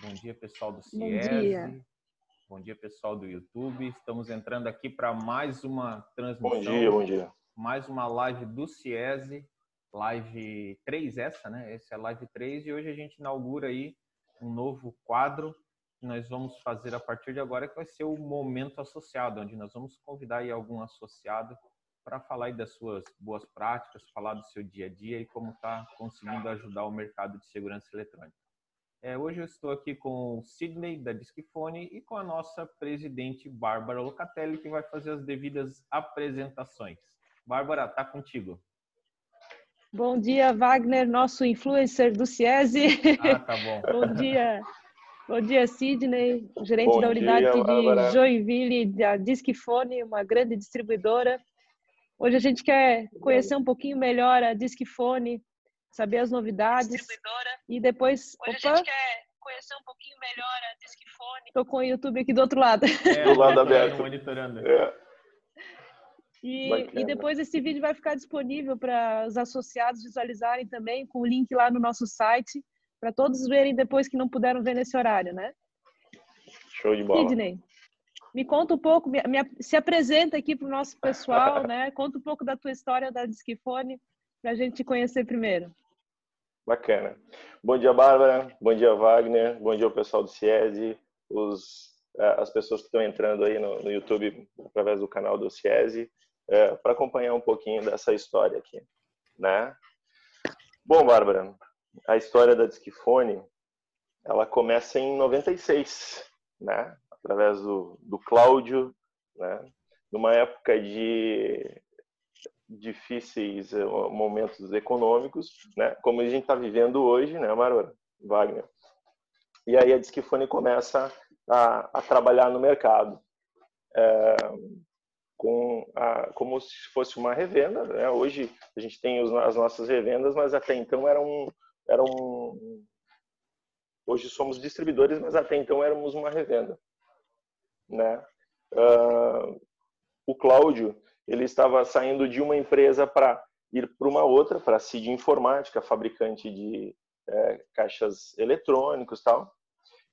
Bom dia, pessoal do CIESE. Bom dia. Bom dia, pessoal do YouTube. Estamos entrando aqui para mais uma transmissão. Bom dia, bom dia. Mais uma live do CIESE, live 3 essa, né? Essa é a live 3 e hoje a gente inaugura aí um novo quadro que nós vamos fazer a partir de agora, que vai ser o Momento Associado, onde nós vamos convidar aí algum associado para falar aí das suas boas práticas, falar do seu dia a dia e como está conseguindo ajudar o mercado de segurança eletrônica. É, hoje eu estou aqui com o Sidney, da Discfone, e com a nossa presidente, Bárbara Locatelli, que vai fazer as devidas apresentações. Bárbara, está contigo. Bom dia, Wagner, nosso influencer do CIESE. Ah, tá bom. bom dia. Bom dia, Sidney, gerente bom da unidade dia, de Joinville, da Discfone, uma grande distribuidora. Hoje a gente quer conhecer um pouquinho melhor a Discfone, saber as novidades. E depois. Hoje opa, a gente quer conhecer um pouquinho melhor a Discfone. Estou com o YouTube aqui do outro lado. É, do lado aberto. Monitorando. É. E, e, depois esse vídeo vai ficar disponível para os associados visualizarem também, com o link lá no nosso site, para todos verem depois que não puderam ver nesse horário, né? Show de bola. Sidney, me conta um pouco, me, me, se apresenta aqui para o nosso pessoal, né? Conta um pouco da tua história da Discfone, para a gente te conhecer primeiro. Bacana. Bom dia, Bárbara. Bom dia, Wagner. Bom dia ao pessoal do CIESE, os, eh, as pessoas que estão entrando aí no, no YouTube através do canal do CIESE, é, para acompanhar um pouquinho dessa história aqui, né? Bom, Bárbara, a história da Discfone, ela começa em 96, né? Através do, do Cláudio, né? Numa época de difíceis eh, momentos econômicos, né? Como a gente está vivendo hoje, né, Bárbara? Wagner. E aí a Discfone começa a, a trabalhar no mercado. É, com a, como se fosse uma revenda. Né? Hoje a gente tem os, as nossas revendas, mas até então eram, eram. Hoje somos distribuidores, mas até então éramos uma revenda. Né? Uh, o Cláudio ele estava saindo de uma empresa para ir para uma outra, para a CID Informática, fabricante de é, caixas eletrônicos tal.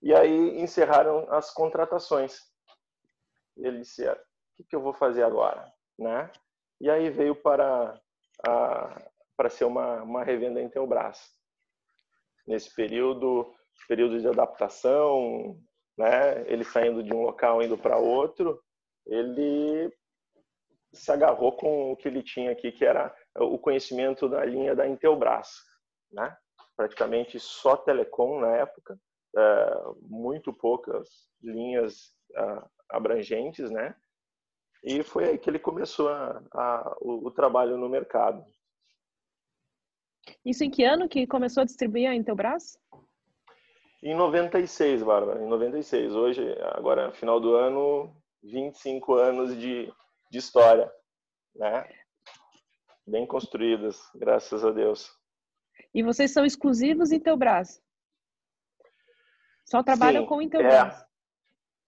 E aí encerraram as contratações. Ele disse, ah, o que, que eu vou fazer agora? Né? E aí veio para, a, para ser uma, uma revenda em Teobras. Nesse período, período de adaptação, né? ele saindo de um local indo para outro, ele se agarrou com o que ele tinha aqui, que era o conhecimento da linha da Intelbras, né? Praticamente só telecom na época, é, muito poucas linhas é, abrangentes, né? E foi aí que ele começou a, a, o, o, trabalho no mercado. Isso em que ano que começou a distribuir a Intelbras? Em 96, Bárbara, em 96. Hoje, agora, final do ano, 25 anos de, de história, né? Bem construídas, graças a Deus. E vocês são exclusivos Intelbras? Só trabalham Sim, com Intelbras?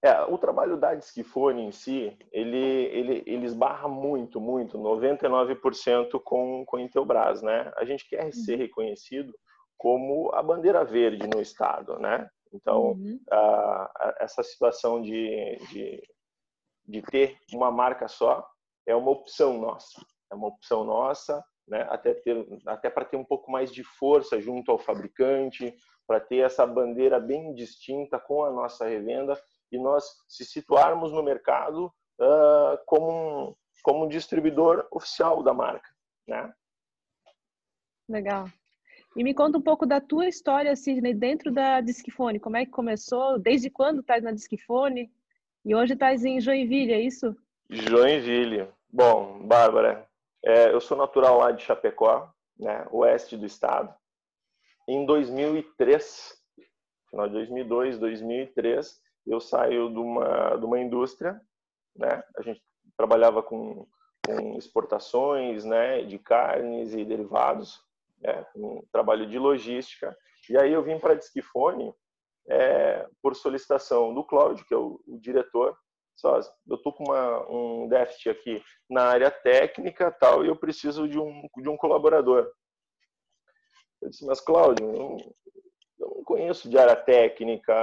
É, é, o trabalho da Discfone em si, ele, ele, ele esbarra muito, muito, 99% com, com Intelbras, né? A gente quer uhum. ser reconhecido como a bandeira verde no estado, né? Então, uhum. a, a, essa situação de, de de ter uma marca só é uma opção nossa. É uma opção nossa, né? até, ter, até para ter um pouco mais de força junto ao fabricante, para ter essa bandeira bem distinta com a nossa revenda e nós se situarmos no mercado uh, como, um, como um distribuidor oficial da marca. Né? Legal. E me conta um pouco da tua história, Sidney, dentro da Discfone. Como é que começou? Desde quando estás na Discfone? E hoje estás em Joinville, é isso? Joinville. Bom, Bárbara, é, eu sou natural lá de Chapecó, né, oeste do estado. Em 2003, final de 2002, 2003, eu saio de uma, de uma indústria, né, a gente trabalhava com, com exportações, né, de carnes e derivados, né, um trabalho de logística. E aí eu vim para a Disquifone é, por solicitação do Cláudio, que é o, o diretor. Só, eu estou com uma, um déficit aqui na área técnica tal e eu preciso de um, de um colaborador. Eu disse, mas Cláudio, eu, eu não conheço de área técnica.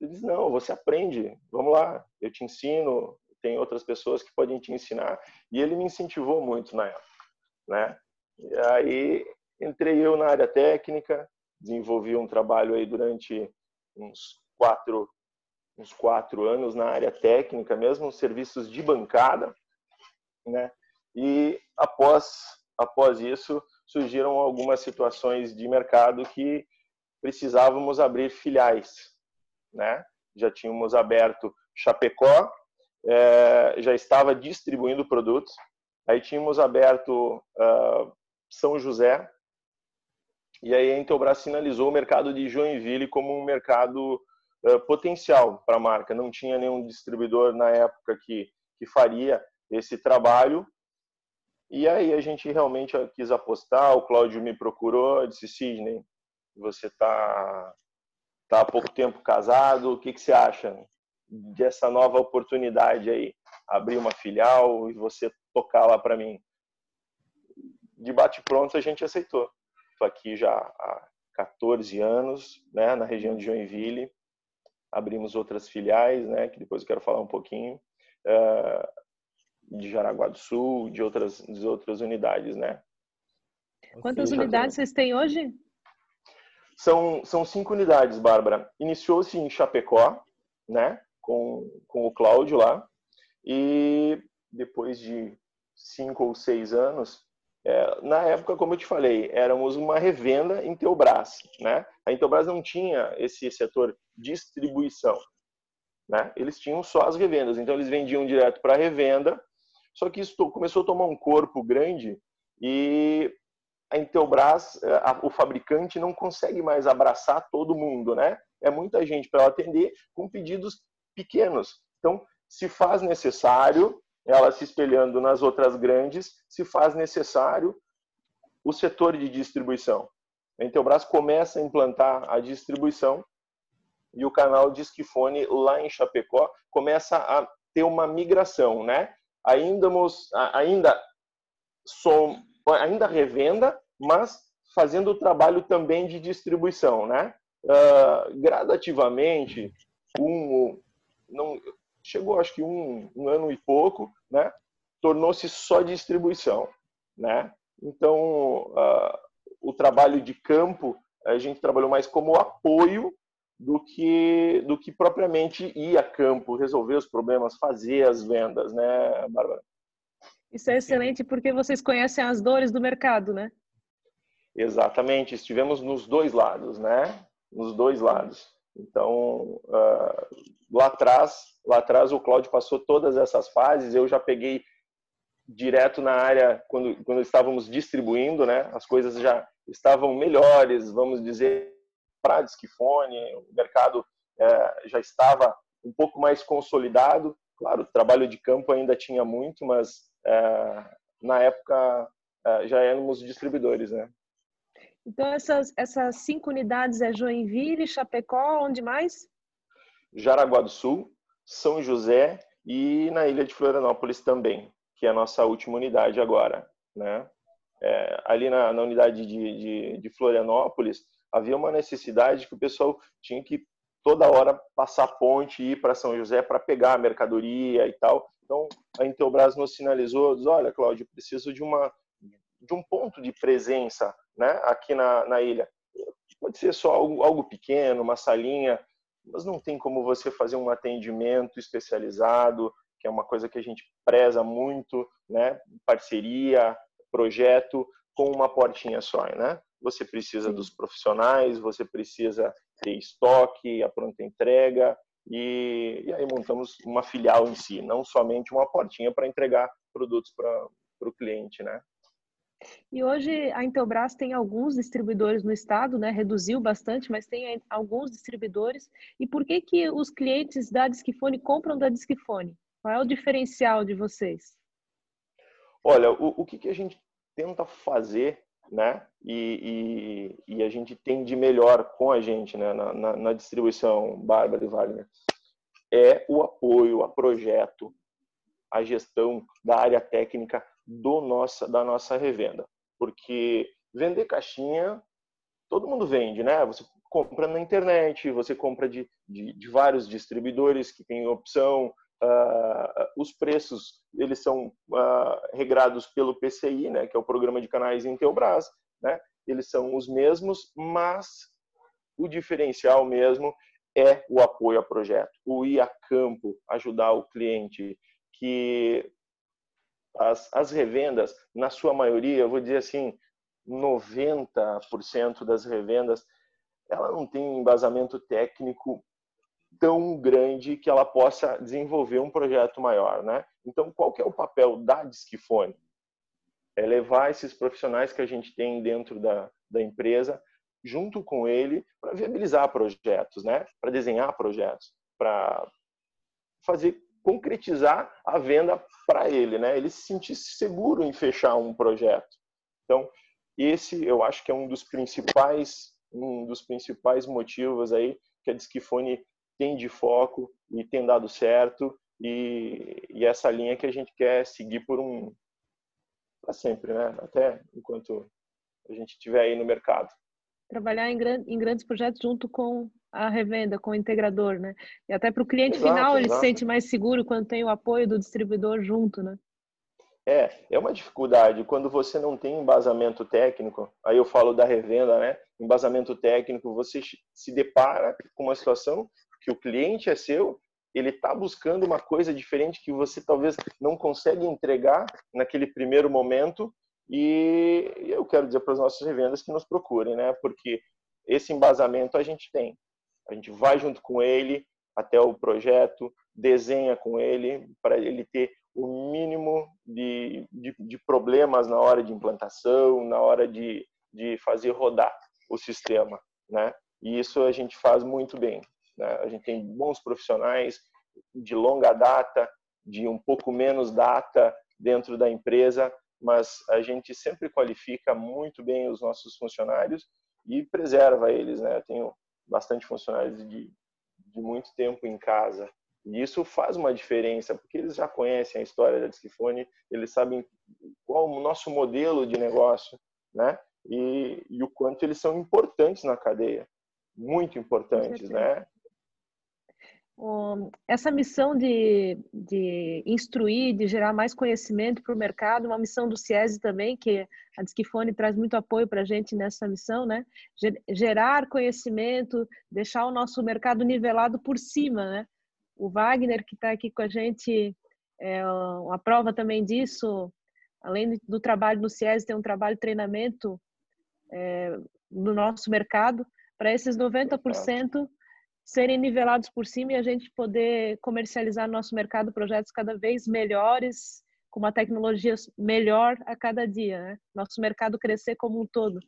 Ele disse, não, você aprende, vamos lá, eu te ensino, tem outras pessoas que podem te ensinar. E ele me incentivou muito na época, né? E aí entrei eu na área técnica, desenvolvi um trabalho aí durante uns quatro, uns quatro anos na área técnica, mesmo serviços de bancada, né? E após após isso surgiram algumas situações de mercado que precisávamos abrir filiais, né? Já tínhamos aberto Chapecó, é, já estava distribuindo produtos. Aí tínhamos aberto uh, São José, e aí a Intelbras sinalizou o mercado de Joinville como um mercado uh, potencial para a marca. Não tinha nenhum distribuidor na época que, que faria esse trabalho. E aí a gente realmente quis apostar. O Cláudio me procurou, disse: Sidney, você está tá há pouco tempo casado, o que, que você acha dessa nova oportunidade aí? Abrir uma filial e você tocar lá para mim. De bate-pronto a gente aceitou. Estou aqui já há 14 anos, né, na região de Joinville. Abrimos outras filiais, né, que depois eu quero falar um pouquinho, uh, de Jaraguá do Sul, de outras, de outras unidades, né. Quantas unidades vocês têm hoje? São, são cinco unidades, Bárbara. Iniciou-se em Chapecó, né, com, com o Cláudio lá, e depois de cinco ou seis anos, é, na época, como eu te falei, éramos uma revenda em Teobras, né? A Intelbras não tinha esse setor distribuição, né? Eles tinham só as revendas, então eles vendiam direto para revenda. Só que isso começou a tomar um corpo grande e a Intelbras, é, a, o fabricante não consegue mais abraçar todo mundo, né? É muita gente para atender com pedidos pequenos. Então, se faz necessário ela se espelhando nas outras grandes, se faz necessário o setor de distribuição. A Intelbras começa a implantar a distribuição e o canal Disquifone lá em Chapecó começa a ter uma migração, né? Ainda ainda som, ainda revenda, mas fazendo o trabalho também de distribuição, né? Uh, gradativamente, um, não, chegou acho que um, um ano e pouco, né? Tornou-se só distribuição, né? Então, uh, o trabalho de campo, a gente trabalhou mais como apoio do que do que propriamente ir a campo, resolver os problemas, fazer as vendas, né, Bárbara? Isso é excelente porque vocês conhecem as dores do mercado, né? Exatamente, estivemos nos dois lados, né? Nos dois lados. Então, uh, lá atrás, lá atrás o Cláudio passou todas essas fases, eu já peguei direto na área quando, quando estávamos distribuindo, né? As coisas já estavam melhores, vamos dizer, para Disquifone, o mercado é, já estava um pouco mais consolidado. Claro, o trabalho de campo ainda tinha muito, mas é, na época é, já éramos distribuidores, né? Então, essas, essas cinco unidades é Joinville, Chapecó, onde mais? Jaraguá do Sul, São José e na ilha de Florianópolis também, que é a nossa última unidade agora. Né? É, ali na, na unidade de, de, de, Florianópolis, havia uma necessidade que o pessoal tinha que toda hora passar ponte e ir para São José para pegar a mercadoria e tal. Então, a Intelbras nos sinalizou, diz, olha, Cláudio, preciso de, uma, de um ponto de presença né, aqui na, na ilha. Pode ser só algo, algo pequeno, uma salinha, mas não tem como você fazer um atendimento especializado, que é uma coisa que a gente preza muito, né? Parceria, projeto com uma portinha só, né? Você precisa dos profissionais, você precisa ter estoque, a pronta entrega e, e aí montamos uma filial em si, não somente uma portinha para entregar produtos para o cliente, né? E hoje a Intelbras tem alguns distribuidores no estado, né? Reduziu bastante, mas tem alguns distribuidores. E por que que os clientes da Disquifone compram da Disquifone? Qual é o diferencial de vocês? Olha, o, o que, que a gente tenta fazer, né? E, e, e, a gente tem de melhor com a gente, né? Na, na, na distribuição, Bárbara e Wagner, é o apoio a projeto, a gestão da área técnica do nossa, da nossa revenda. Porque vender caixinha, todo mundo vende, né? Você compra na internet, você compra de, de, de vários distribuidores que têm opção, Uh, os preços eles são uh, regrados pelo PCI, né, que é o Programa de Canais Intelbras, né, eles são os mesmos, mas o diferencial mesmo é o apoio a projeto, o ir a campo, ajudar o cliente, que as, as revendas, na sua maioria, eu vou dizer assim, 90% das revendas, ela não tem embasamento técnico tão grande que ela possa desenvolver um projeto maior, né? Então, qual que é o papel da Disquifone? É levar esses profissionais que a gente tem dentro da, da empresa junto com ele para viabilizar projetos, né? Para desenhar projetos, para fazer concretizar a venda para ele, né? Ele se sentir seguro em fechar um projeto. Então, esse eu acho que é um dos principais um dos principais motivos aí que a Disquifone tem de foco e tem dado certo e, e essa linha que a gente quer seguir por um para sempre, né? Até enquanto a gente estiver aí no mercado. Trabalhar em, gran, em grandes projetos junto com a revenda, com o integrador, né? E até para o cliente exato, final ele exato. se sente mais seguro quando tem o apoio do distribuidor junto, né? É, é uma dificuldade quando você não tem embasamento técnico. Aí eu falo da revenda, né? Embasamento técnico, você se depara com uma situação que o cliente é seu, ele está buscando uma coisa diferente que você talvez não consegue entregar naquele primeiro momento. E eu quero dizer para os nossos revendas que nos procurem, né? Porque esse embasamento a gente tem. A gente vai junto com ele até o projeto, desenha com ele para ele ter o mínimo de, de, de, problemas na hora de implantação, na hora de, de fazer rodar o sistema, né? E isso a gente faz muito bem. Né? A gente tem bons profissionais de longa data, de um pouco menos data dentro da empresa, mas a gente sempre qualifica muito bem os nossos funcionários e preserva eles, né? Eu tenho bastante funcionários de, de muito tempo em casa e isso faz uma diferença, porque eles já conhecem a história da Discifone, eles sabem qual o nosso modelo de negócio, né? E, e o quanto eles são importantes na cadeia, muito importantes, né? Essa missão de, de instruir, de gerar mais conhecimento para o mercado, uma missão do CIESE também, que a Disquifone traz muito apoio para a gente nessa missão, né? Gerar conhecimento, deixar o nosso mercado nivelado por cima, né? O Wagner, que está aqui com a gente, é uma prova também disso, além do trabalho no CIESE, tem um trabalho de treinamento é, no nosso mercado, para esses 90% serem nivelados por cima e a gente poder comercializar no nosso mercado projetos cada vez melhores, com uma tecnologia melhor a cada dia, né? Nosso mercado crescer como um todo.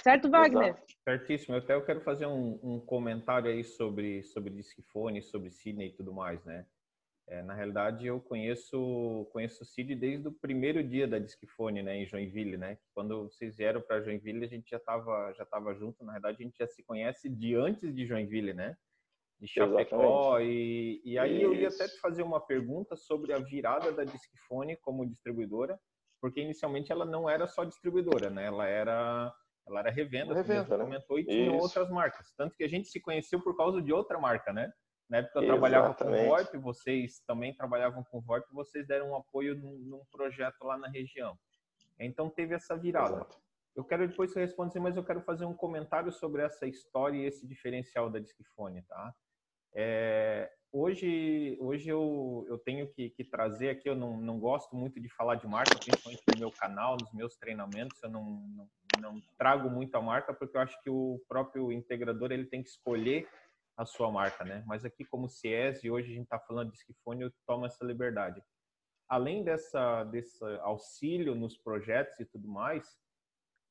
Certo, Wagner? Exato. Certíssimo. Eu até eu quero fazer um, um comentário aí sobre, sobre Discifone, sobre Cine e tudo mais, né? É, na realidade, eu conheço conheço o Cid desde o primeiro dia da Discfone, né, em Joinville, né? Quando vocês vieram para Joinville, a gente já estava já tava junto. Na verdade, a gente já se conhece de antes de Joinville, né? De Chapecó. E, e aí Isso. eu ia até te fazer uma pergunta sobre a virada da Discfone como distribuidora, porque inicialmente ela não era só distribuidora, né? Ela era ela era revenda, revenda né? comentou, e tinha Isso. outras marcas. Tanto que a gente se conheceu por causa de outra marca, né? Na época eu trabalhava com o VoIP, vocês também trabalhavam com VoIP, vocês deram um apoio num, num, projeto lá na região. Então teve essa virada. Exato. Eu quero depois você responder, mas eu quero fazer um comentário sobre essa história e esse diferencial da Discfone, tá? É, hoje, hoje eu, eu tenho que, que, trazer aqui, eu não, não gosto muito de falar de marca, principalmente no meu canal, nos meus treinamentos, eu não, não, não trago muito a marca, porque eu acho que o próprio integrador ele tem que escolher a sua marca, né? Mas aqui como CIES, e hoje a gente está falando de Skifone, eu tomo essa liberdade. Além dessa, desse auxílio nos projetos e tudo mais,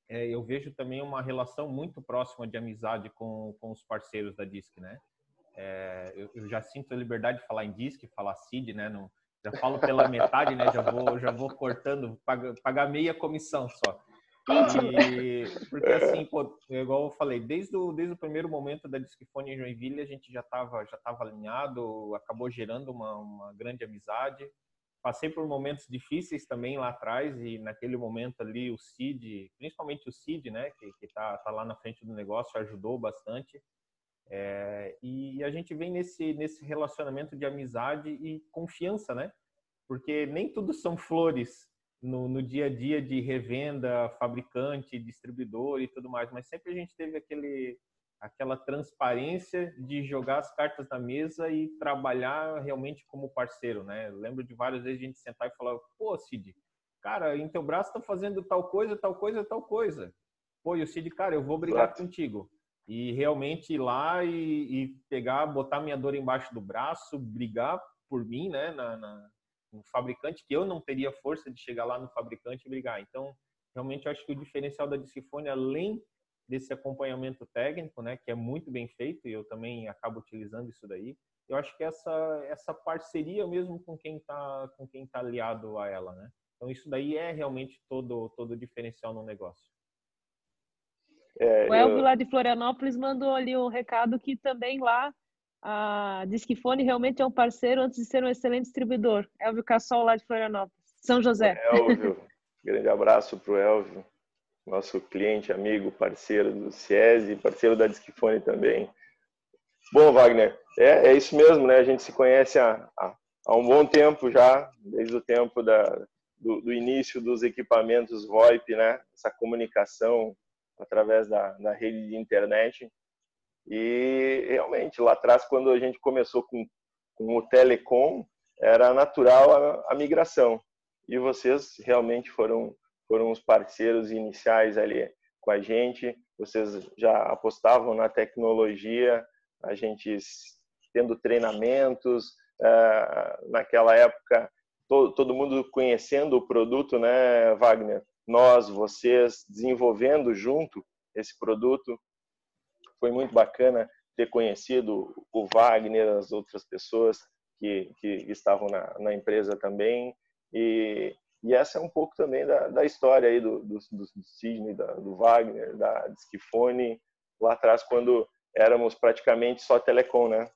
é, eu vejo também uma relação muito próxima de amizade com, com os parceiros da DISC, né? É, eu, eu, já sinto a liberdade de falar em DISC, falar CID, né? Não, já falo pela metade, né? Já vou, já vou cortando, pagar, pagar meia comissão só. E, porque assim, pô, igual eu falei, desde o, desde o primeiro momento da Discfone em Joinville, a gente já estava já tava alinhado, acabou gerando uma, uma grande amizade. passei por momentos difíceis também lá atrás e naquele momento ali o Cid, principalmente o Cid, né, que, que tá, tá lá na frente do negócio, ajudou bastante. É, e a gente vem nesse, nesse relacionamento de amizade e confiança, né? Porque nem tudo são flores no, no dia a dia de revenda, fabricante, distribuidor e tudo mais, mas sempre a gente teve aquele, aquela transparência de jogar as cartas na mesa e trabalhar realmente como parceiro, né? Eu lembro de várias vezes a gente sentar e falar, pô, Cid, cara, em teu braço tá fazendo tal coisa, tal coisa, tal coisa. Pô, e o Cid, cara, eu vou brigar Exato. contigo. E realmente ir lá e, e, pegar, botar minha dor embaixo do braço, brigar por mim, né, na, na, no fabricante, que eu não teria força de chegar lá no fabricante e brigar. Então, realmente, eu acho que o diferencial da Discifone, além desse acompanhamento técnico, né, que é muito bem feito e eu também acabo utilizando isso daí. Eu acho que essa essa parceria mesmo com quem está com quem tá aliado a ela, né? Então isso daí é realmente todo todo o diferencial no negócio. É, o Elvio eu... lá de Florianópolis mandou ali um recado que também lá a Disquifone realmente é um parceiro antes de ser um excelente distribuidor. Elvio Cassol lá de Florianópolis, São José. Elvio, grande abraço para o Elvio nosso cliente, amigo, parceiro do CIESE, parceiro da Disquifone também. Bom, Wagner, é, é isso mesmo, né? A gente se conhece há, há, há um bom tempo já, desde o tempo da, do, do, início dos equipamentos VoIP, né? Essa comunicação através da, da rede de internet. E realmente, lá atrás, quando a gente começou com, com o telecom, era natural a, a migração. E vocês realmente foram foram os parceiros iniciais ali com a gente. Vocês já apostavam na tecnologia, a gente tendo treinamentos, uh, naquela época todo mundo conhecendo o produto, né, Wagner? Nós, vocês, desenvolvendo junto esse produto. Foi muito bacana ter conhecido o Wagner, as outras pessoas que, que estavam na, na empresa também. E, e essa é um pouco também da, da história aí do, do, do, Sidney, da, do Wagner, da Disquifone, lá atrás, quando éramos praticamente só telecom, né?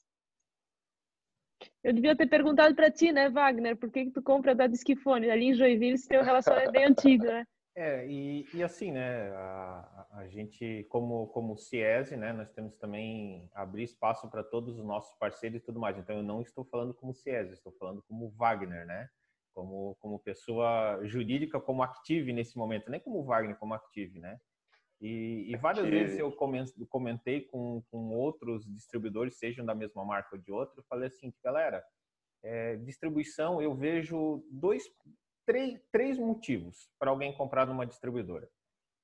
Eu devia ter perguntado para ti, né, Wagner, por que, que tu compra da Disquifone? Ali em Joinville tem um relacionamento bem antigo, né? É, e, e assim, né, a, a gente, como, como CIESE, né, nós temos também abrir espaço para todos os nossos parceiros e tudo mais. Então, eu não estou falando como CIESE, estou falando como Wagner, né? como, como pessoa jurídica, como active nesse momento, nem como Wagner, como active, né? E, e várias active. vezes eu comentei com, com outros distribuidores, sejam da mesma marca ou de outro, falei assim, galera, é, distribuição, eu vejo dois, três, três motivos para alguém comprar numa distribuidora.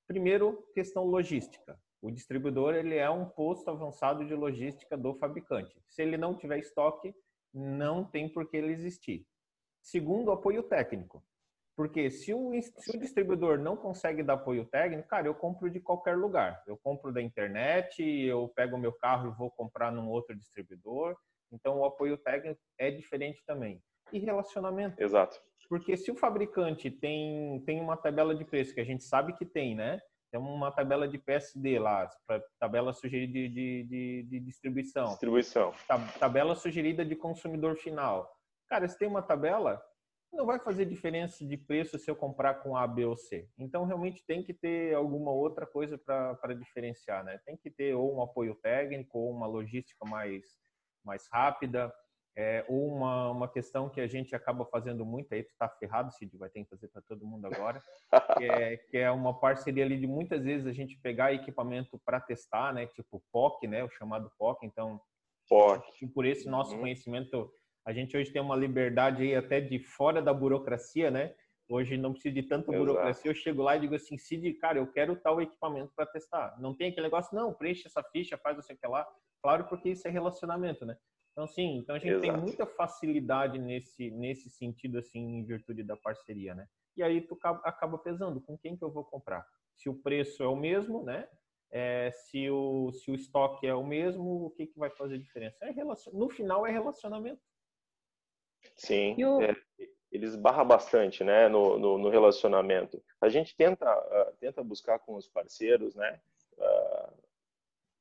Primeiro, questão logística. O distribuidor ele é um posto avançado de logística do fabricante. Se ele não tiver estoque, não tem por que ele existir. Segundo, apoio técnico. Porque se o, se o distribuidor não consegue dar apoio técnico, cara, eu compro de qualquer lugar. Eu compro da internet, eu pego o meu carro e vou comprar num outro distribuidor. Então, o apoio técnico é diferente também. E relacionamento. Exato. Porque se o fabricante tem, tem uma tabela de preço, que a gente sabe que tem, né? Tem uma tabela de PSD lá, tabela sugerida de, de, de, de distribuição. Distribuição. Tabela sugerida de consumidor final. Cara, se tem uma tabela, não vai fazer diferença de preço se eu comprar com A, B ou C. Então, realmente tem que ter alguma outra coisa para diferenciar, né? Tem que ter ou um apoio técnico, ou uma logística mais, mais rápida, é, uma, uma questão que a gente acaba fazendo muito, aí tu tá ferrado, Cid, vai ter que fazer para todo mundo agora, que é, que é uma parceria ali de muitas vezes a gente pegar equipamento para testar, né? Tipo POC, né? O chamado POC, então... POC. Por esse nosso uhum. conhecimento a gente hoje tem uma liberdade aí até de fora da burocracia, né? Hoje não precisa de tanta burocracia. Eu chego lá e digo assim, Cid, cara, eu quero tal equipamento para testar. Não tem aquele negócio, não, preenche essa ficha, faz você que lá. Claro, porque isso é relacionamento, né? Então, sim, então a gente Exato. tem muita facilidade nesse, nesse sentido, assim, em virtude da parceria, né? E aí tu acaba pesando com quem que eu vou comprar. Se o preço é o mesmo, né? É, se, o, se o estoque é o mesmo, o que, que vai fazer diferença? É relacion... No final é relacionamento. Sim, o... é, eles barram bastante, né, no, no, no, relacionamento. A gente tenta, uh, tenta buscar com os parceiros, né, uh,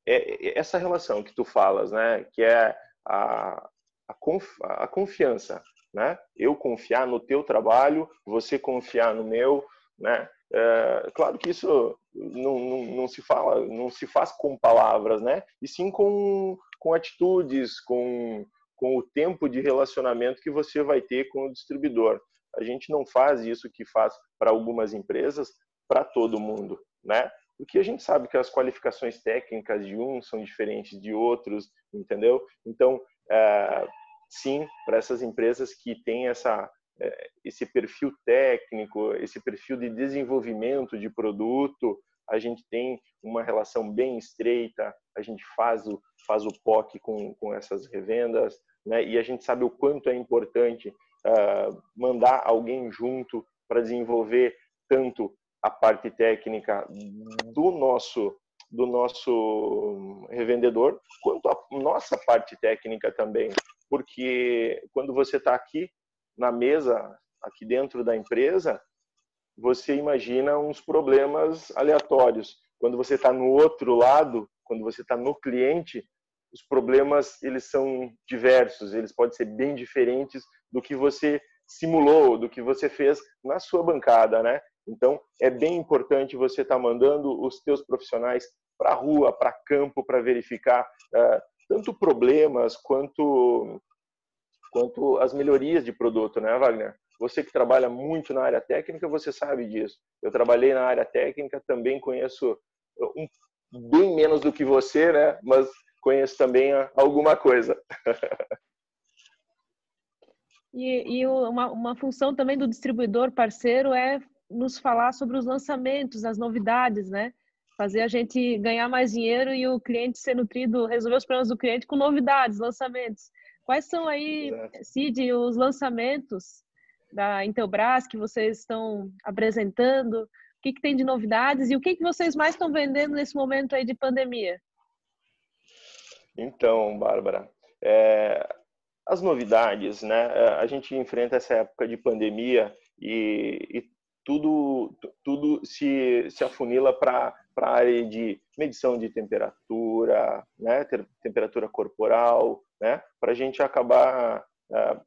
é, essa relação que tu falas, né, que é a, a, conf, a confiança. né? Eu confiar no teu trabalho, você confiar no meu, né? É, claro que isso não, não, não, se fala, não se faz com palavras, né? E sim com, com atitudes, com, com o tempo de relacionamento que você vai ter com o distribuidor. A gente não faz isso que faz para algumas empresas, para todo mundo, né? Porque a gente sabe que as qualificações técnicas de um são diferentes de outros, entendeu? Então, é, sim, para essas empresas que têm essa é, esse perfil técnico, esse perfil de desenvolvimento de produto, a gente tem uma relação bem estreita, a gente faz o, faz o POC com, com essas revendas, né? e a gente sabe o quanto é importante uh, mandar alguém junto para desenvolver tanto a parte técnica do nosso do nosso revendedor quanto a nossa parte técnica também porque quando você está aqui na mesa aqui dentro da empresa, você imagina uns problemas aleatórios. Quando você está no outro lado, quando você está no cliente, os problemas eles são diversos, eles podem ser bem diferentes do que você simulou, do que você fez na sua bancada, né? Então é bem importante você estar tá mandando os teus profissionais para a rua, para campo, para verificar uh, tanto problemas quanto quanto as melhorias de produto, né, Wagner? Você que trabalha muito na área técnica, você sabe disso. Eu trabalhei na área técnica, também conheço um, bem menos do que você, né? Mas conheço também alguma coisa. e, e uma, uma função também do distribuidor parceiro é nos falar sobre os lançamentos, as novidades, né? Fazer a gente ganhar mais dinheiro e o cliente ser nutrido, resolver os problemas do cliente com novidades, lançamentos. Quais são aí, Exato. Cid, os lançamentos da Intelbras que vocês estão apresentando? O que, que tem de novidades e o que, que vocês mais estão vendendo nesse momento aí de pandemia? Então, Bárbara, é, as novidades, né? É, a gente enfrenta essa época de pandemia e tudo, tudo se, se afunila para a área de medição de temperatura, né? temperatura corporal, né? Para a gente acabar uh,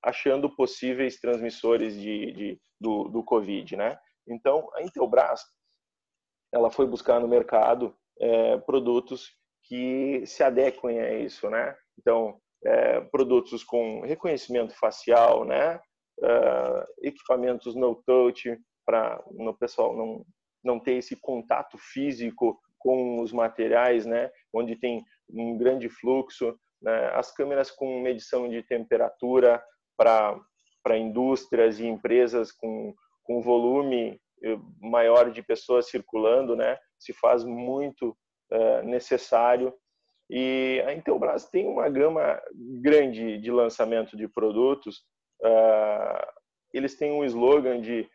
achando possíveis transmissores de, de do, do, Covid, né? Então, a Intelbras, ela foi buscar no mercado é, produtos que se adequem a isso, né? Então, é, produtos com reconhecimento facial, né? Uh, equipamentos no touch para o pessoal não não ter esse contato físico com os materiais, né? Onde tem um grande fluxo, né? as câmeras com medição de temperatura para indústrias e empresas com, com volume eh, maior de pessoas circulando, né? Se faz muito é, necessário. E a Intelbras tem uma gama grande de lançamento de produtos. Uh, eles têm um slogan de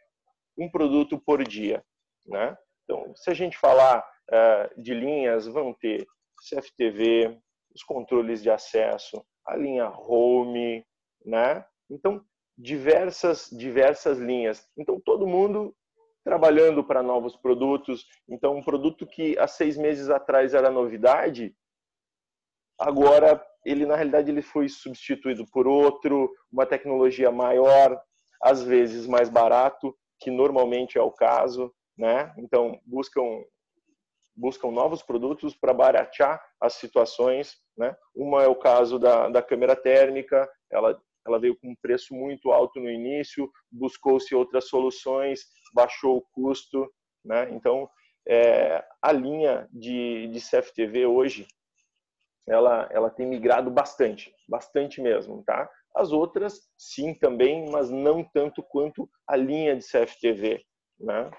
um produto por dia, né? Então, se a gente falar uh, de linhas, vão ter CFTV, os controles de acesso, a linha Home, né? Então, diversas, diversas linhas. Então, todo mundo trabalhando para novos produtos. Então, um produto que há seis meses atrás era novidade, agora ele na realidade ele foi substituído por outro, uma tecnologia maior, às vezes mais barato, que normalmente é o caso, né? Então buscam buscam novos produtos para baratear as situações. Né? Uma é o caso da, da câmera térmica, ela, ela veio com um preço muito alto no início, buscou-se outras soluções, baixou o custo. Né? Então, é, a linha de, de CFTV hoje, ela, ela tem migrado bastante, bastante mesmo. Tá? As outras, sim, também, mas não tanto quanto a linha de CFTV. Né?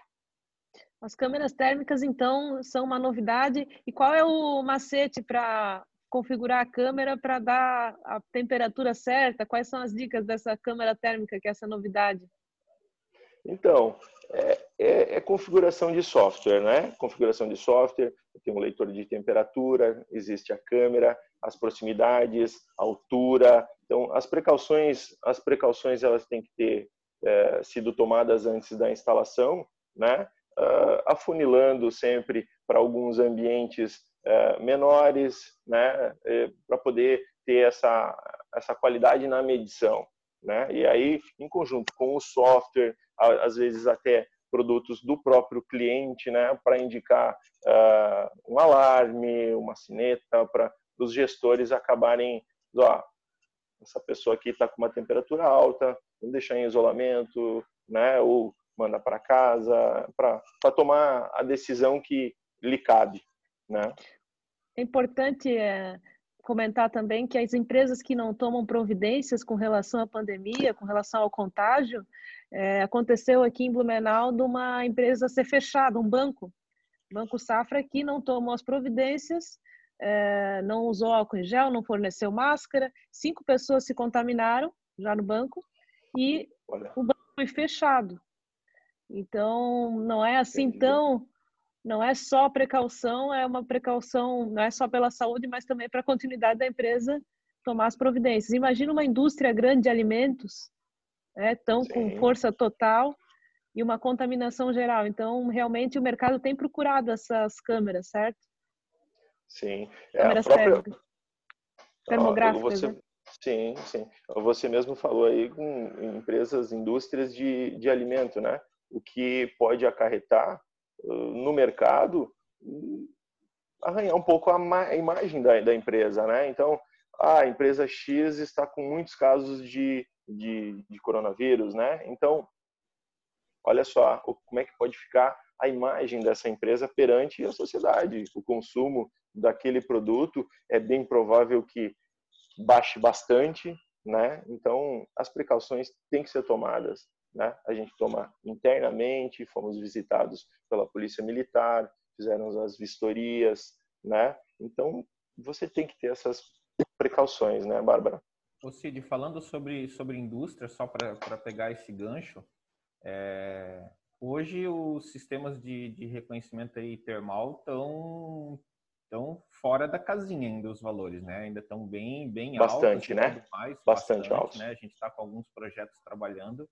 As câmeras térmicas, então, são uma novidade. E qual é o macete para configurar a câmera para dar a temperatura certa? Quais são as dicas dessa câmera térmica, que é essa novidade? Então, é, é, é, configuração de software, né? Configuração de software, tem um leitor de temperatura, existe a câmera, as proximidades, a altura. Então, as precauções, as precauções elas têm que ter é, sido tomadas antes da instalação, né? uh, afunilando sempre para alguns ambientes uh, menores, né, para poder ter essa, essa qualidade na medição. né? E aí, em conjunto com o software, às vezes até produtos do próprio cliente, né, para indicar uh, um alarme, uma sineta, para os gestores acabarem, ó, essa pessoa aqui está com uma temperatura alta, vamos deixar em isolamento, né, ou manda para casa, para tomar a decisão que lhe cabe, né? É importante é, comentar também que as empresas que não tomam providências com relação à pandemia, com relação ao contágio, é, aconteceu aqui em Blumenau de uma empresa ser fechada, um banco, Banco Safra, que não tomou as providências, é, não usou álcool em gel, não forneceu máscara, cinco pessoas se contaminaram já no banco e Olha. o banco foi fechado. Então, não é assim Entendi. tão não é só precaução, é uma precaução, não é só pela saúde, mas também para a continuidade da empresa tomar as providências. Imagina uma indústria grande de alimentos, né, tão Sim. com força total e uma contaminação geral. Então, realmente, o mercado tem procurado essas câmeras, certo? Sim. É câmeras própria... termográficas, você... né? Sim, sim. Você mesmo falou aí com empresas, indústrias de, de alimento, né? O que pode acarretar no mercado arranhar um pouco a, imagem da, da empresa, né? Então, a empresa X está com muitos casos de, de, de coronavírus, né? Então, olha só como é que pode ficar a imagem dessa empresa perante a sociedade. O consumo daquele produto é bem provável que baixe bastante, né? Então, as precauções têm que ser tomadas né? A gente toma internamente, fomos visitados pela polícia militar, fizeram as vistorias, né? Então você tem que ter essas precauções, né, Bárbara? Ô Cid, falando sobre sobre indústria, só para pegar esse gancho, é, hoje os sistemas de, de reconhecimento aí termal estão estão fora da casinha ainda os valores, né? Ainda estão bem bem bastante, altos, né? Mais, bastante, bastante altos, né? A gente está com alguns projetos trabalhando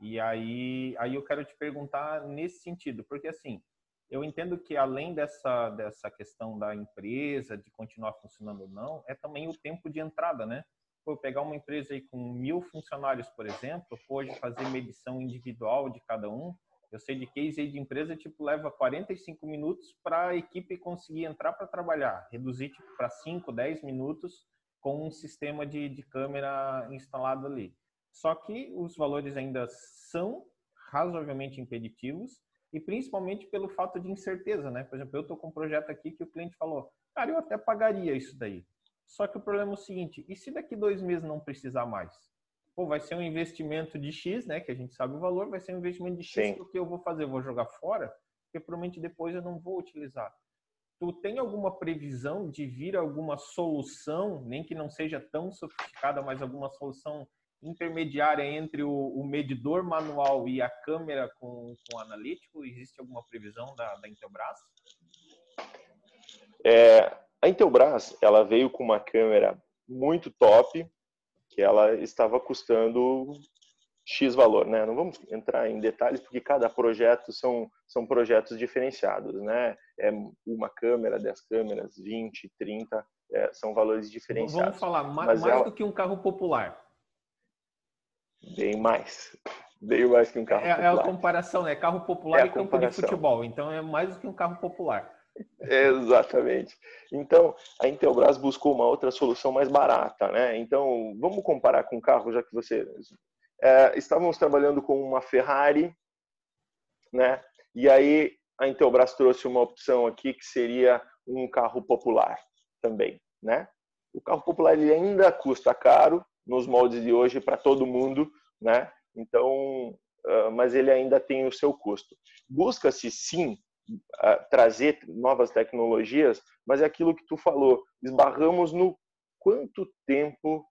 e aí, aí eu quero te perguntar nesse sentido, porque assim, eu entendo que além dessa, dessa questão da empresa, de continuar funcionando ou não, é também o tempo de entrada, né? Pô, pegar uma empresa aí com mil funcionários, por exemplo, hoje fazer medição individual de cada um, eu sei de case aí de empresa, tipo, leva 45 minutos para a equipe conseguir entrar para trabalhar, reduzir tipo, para 5, 10 minutos com um sistema de, de câmera instalado ali. Só que os valores ainda são razoavelmente impeditivos e principalmente pelo fato de incerteza, né? Por exemplo, eu estou com um projeto aqui que o cliente falou, cara, eu até pagaria isso daí. Só que o problema é o seguinte, e se daqui dois meses não precisar mais? Pô, vai ser um investimento de X, né? Que a gente sabe o valor, vai ser um investimento de X, o que eu vou fazer? Eu vou jogar fora? Porque provavelmente depois eu não vou utilizar. Tu tem alguma previsão de vir alguma solução, nem que não seja tão sofisticada, mas alguma solução intermediária entre o, o, medidor manual e a câmera com, com analítico? Existe alguma previsão da, da Intelbras? É, a Intelbras ela veio com uma câmera muito top, que ela estava custando X valor, né? Não vamos entrar em detalhes porque cada projeto são, são projetos diferenciados, né? É uma câmera, 10 câmeras, 20, 30, é, são valores diferenciados. Vamos falar mais, mais ela... do que um carro popular. Bem mais. Bem mais que um carro é, popular. É a comparação, né? Carro popular é e campo de futebol. Então é mais do que um carro popular. Exatamente. Então, a Intelbras buscou uma outra solução mais barata, né? Então, vamos comparar com o carro, já que você... É, estávamos trabalhando com uma Ferrari, né? E aí a Intelbras trouxe uma opção aqui que seria um carro popular também, né? O carro popular ele ainda custa caro, nos moldes de hoje para todo mundo, né? Então, uh, mas ele ainda tem o seu custo. Busca-se sim trazer novas tecnologias, mas é aquilo que tu falou, esbarramos no quanto tempo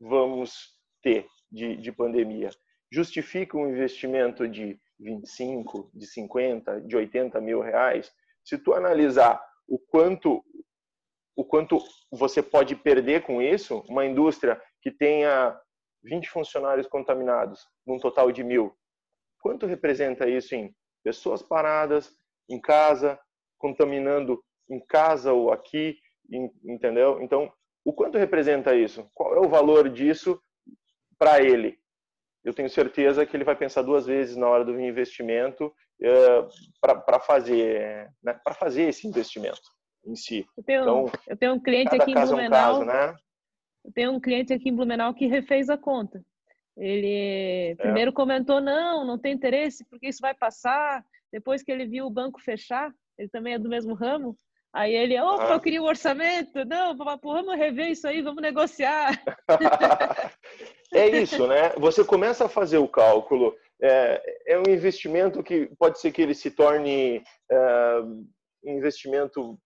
vamos ter de, de pandemia. Justifica um investimento de 25, de 50, de 80 mil reais? Se tu analisar o quanto o quanto você pode perder com isso, uma indústria que tenha 20 funcionários contaminados, num total de mil, quanto representa isso em pessoas paradas, em casa, contaminando em casa ou aqui, entendeu? Então, o quanto representa isso? Qual é o valor disso para ele, eu tenho certeza que ele vai pensar duas vezes na hora do investimento é, para fazer, né, para fazer esse investimento em si. Eu tenho, então, eu tenho um cliente aqui em Blumenau. É um caso, né? Eu tenho um cliente aqui em Blumenau que refez a conta. Ele é. primeiro comentou não, não tem interesse porque isso vai passar. Depois que ele viu o banco fechar, ele também é do mesmo ramo. Aí ele, opa, ah. eu queria o um orçamento. Não, vamos rever isso aí, vamos negociar. é isso, né? Você começa a fazer o cálculo. É, é um investimento que pode ser que ele se torne é, um investimento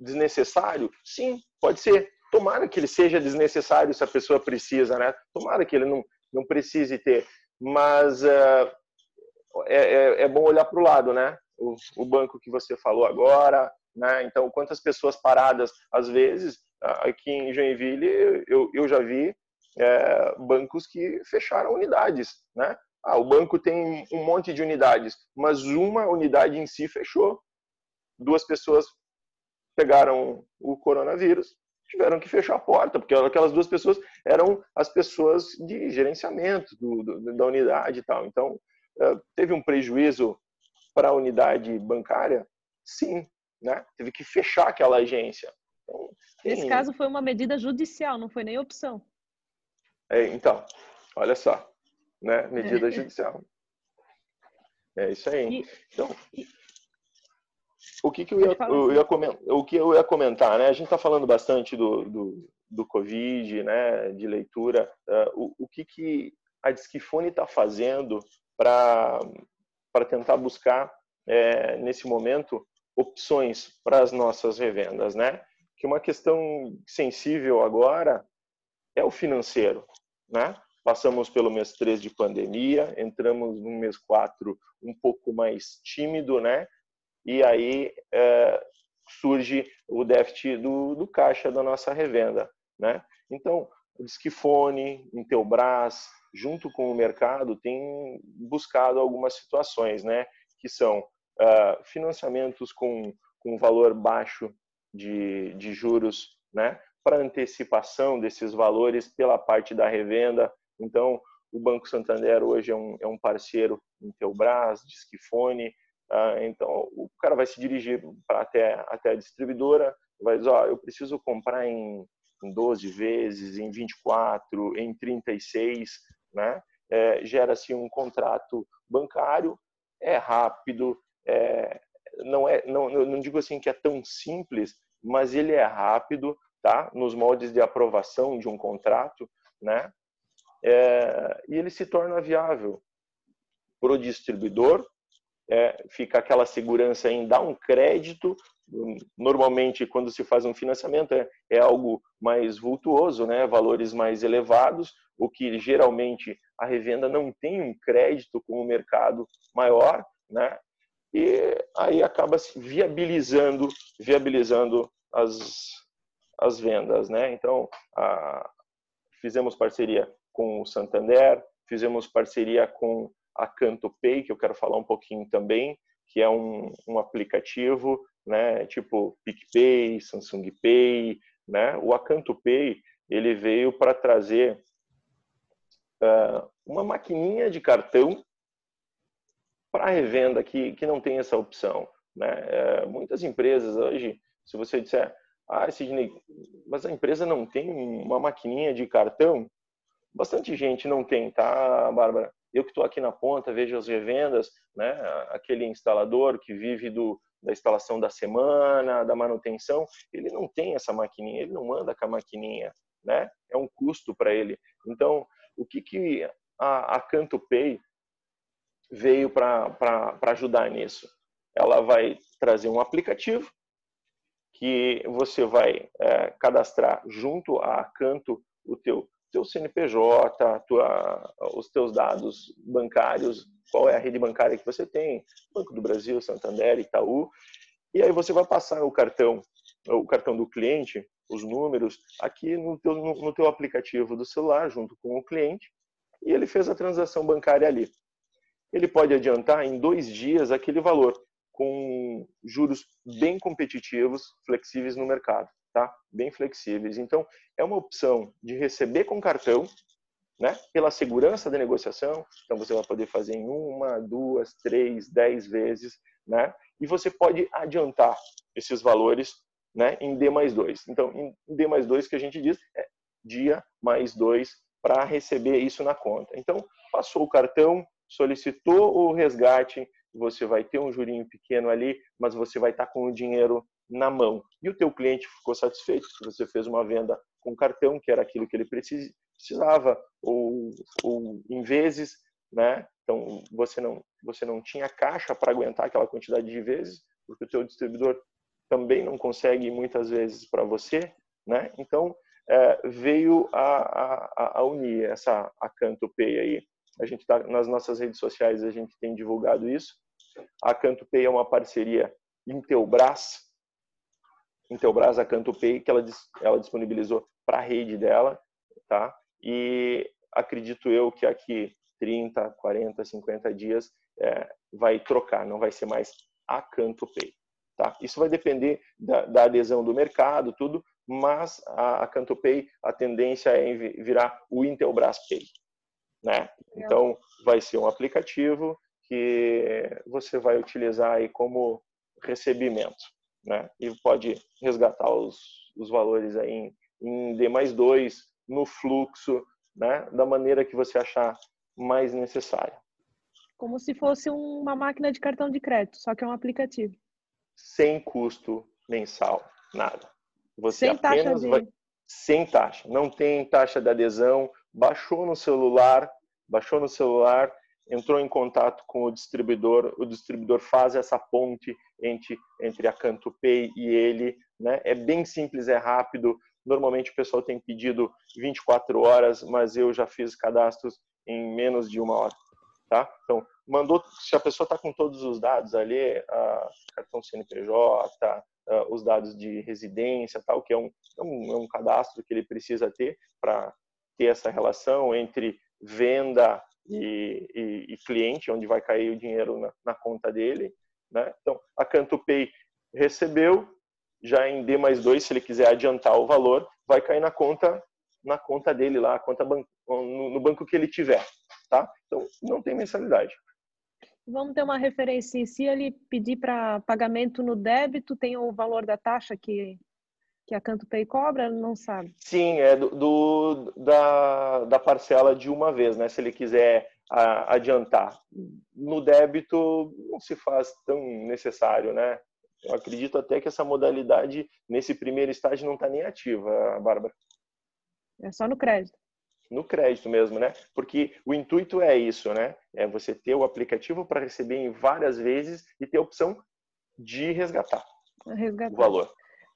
desnecessário? Sim, pode ser. Tomara que ele seja desnecessário se a pessoa precisa, né? Tomara que ele não, não precise ter. Mas é, é, é bom olhar para o lado, né? O, o banco que você falou agora, né? Então, quantas pessoas paradas, às vezes, aqui em Joinville, eu, eu já vi é, bancos que fecharam unidades, né? Ah, o banco tem um monte de unidades, mas uma unidade em si fechou. Duas pessoas pegaram o coronavírus, tiveram que fechar a porta, porque aquelas duas pessoas eram as pessoas de gerenciamento do, do, da unidade e tal. Então, teve um prejuízo para a unidade bancária? Sim, né? Teve que fechar aquela agência. Então, Nesse caso foi uma medida judicial, não foi nem opção. É, então, olha só, né? Medida é. judicial. É isso aí. Então, o que, que eu, ia, eu ia comentar, o que eu ia comentar, né? A gente está falando bastante do, do, do, Covid, né? De leitura. Uh, o, o que, que a Disquifone está fazendo para tentar buscar, é, nesse momento, opções para as nossas revendas, né? Que uma questão sensível agora é o financeiro, né? Passamos pelo mês 3 de pandemia, entramos no mês 4 um pouco mais tímido, né? e aí é, surge o déficit do, do caixa da nossa revenda. Né? Então, Disquifone, Intelbras, junto com o mercado, tem buscado algumas situações, né? que são uh, financiamentos com, com valor baixo de, de juros, né? para antecipação desses valores pela parte da revenda. Então, o Banco Santander hoje é um, é um parceiro Intelbras, Disquifone, ah, então, o cara vai se dirigir até, até a distribuidora, vai dizer, ó, eu preciso comprar em, em 12 vezes, em 24, em 36, né? É, Gera-se um contrato bancário, é rápido, é, não é, não, não digo assim que é tão simples, mas ele é rápido, tá? Nos moldes de aprovação de um contrato, né? É, e ele se torna viável para o distribuidor, é, fica aquela segurança em dar um crédito. Normalmente, quando se faz um financiamento, é, é algo mais vultuoso, né? valores mais elevados, o que geralmente a revenda não tem um crédito com o mercado maior, né? e aí acaba se viabilizando, viabilizando as, as vendas. Né? Então, a, fizemos parceria com o Santander, fizemos parceria com a Canto Pay, que eu quero falar um pouquinho também, que é um, um aplicativo, né, tipo PicPay, Samsung Pay, né? O Acanto Pay, ele veio para trazer uh, uma maquininha de cartão para revenda que, que não tem essa opção, né? Uh, muitas empresas hoje, se você disser, ah, Sidney, mas a empresa não tem uma maquininha de cartão, bastante gente não tem, tá, Bárbara? Eu que estou aqui na ponta, vejo as revendas, né? aquele instalador que vive do, da instalação da semana, da manutenção, ele não tem essa maquininha, ele não anda com a maquininha, né? É um custo para ele. Então, o que, que a, a Canto Pay veio para ajudar nisso? Ela vai trazer um aplicativo que você vai é, cadastrar junto à Canto o teu teu CNPJ, tua, os teus dados bancários, qual é a rede bancária que você tem, Banco do Brasil, Santander, Itaú, e aí você vai passar o cartão, o cartão do cliente, os números, aqui no teu, no teu aplicativo do celular, junto com o cliente, e ele fez a transação bancária ali. Ele pode adiantar em dois dias aquele valor, com juros bem competitivos, flexíveis no mercado tá? Bem flexíveis. Então, é uma opção de receber com cartão, né? Pela segurança da negociação, então você vai poder fazer em uma, duas, três, dez vezes, né? E você pode adiantar esses valores, né? Em D mais dois. Então, em D mais dois que a gente diz é dia mais dois para receber isso na conta. Então, passou o cartão, solicitou o resgate, você vai ter um jurinho pequeno ali, mas você vai estar com o dinheiro na mão. E o teu cliente ficou satisfeito que você fez uma venda com cartão, que era aquilo que ele precisava, ou, ou em vezes, né? Então você não você não tinha caixa para aguentar aquela quantidade de vezes, porque o teu distribuidor também não consegue muitas vezes para você, né? Então é, veio a, a, a, unir essa a Canto Pay aí. A gente tá nas nossas redes sociais a gente tem divulgado isso. A Canto Pay é uma parceria Intelbras, Intelbras a Canto Pay que ela ela disponibilizou para a rede dela, tá? E acredito eu que aqui 30, 40, 50 dias é, vai trocar, não vai ser mais a Canto Pay. Tá? Isso vai depender da, da adesão do mercado, tudo, mas a, a Canto Pay, a tendência é virar o Intelbras Pay. Né? Então, vai ser um aplicativo que você vai utilizar aí como recebimento. Né? E pode resgatar os, os valores aí em, em D mais 2, no fluxo, né? da maneira que você achar mais necessária. Como se fosse uma máquina de cartão de crédito, só que é um aplicativo. Sem custo mensal, nada. Você sem apenas taxa de... vai sem taxa, não tem taxa de adesão, baixou no celular, baixou no celular, entrou em contato com o distribuidor, o distribuidor faz essa ponte entre entre a Canto Pay e ele, né? É bem simples, é rápido. Normalmente o pessoal tem pedido 24 horas, mas eu já fiz cadastros em menos de uma hora, tá? Então, mandou, se a pessoa está com todos os dados ali, a cartão CNPJ, os dados de residência, tal, que é um, é um, é um cadastro que ele precisa ter para ter essa relação entre venda e, e, e, cliente, onde vai cair o dinheiro na, na conta dele. Né? Então, a CantoPay recebeu, já em D mais 2, se ele quiser adiantar o valor, vai cair na conta na conta dele lá, conta ban no, no banco que ele tiver, tá? Então, não tem mensalidade. Vamos ter uma referência. Se ele pedir para pagamento no débito, tem o valor da taxa que, que a Canto Pay cobra? Não sabe. Sim, é do, do da, da parcela de uma vez, né? Se ele quiser a, adiantar. No débito, não se faz tão necessário, né? Eu acredito até que essa modalidade, nesse primeiro estágio, não está nem ativa, Bárbara. É só no crédito no crédito mesmo, né? Porque o intuito é isso, né? É você ter o aplicativo para receber em várias vezes e ter a opção de resgatar, resgatar. o valor.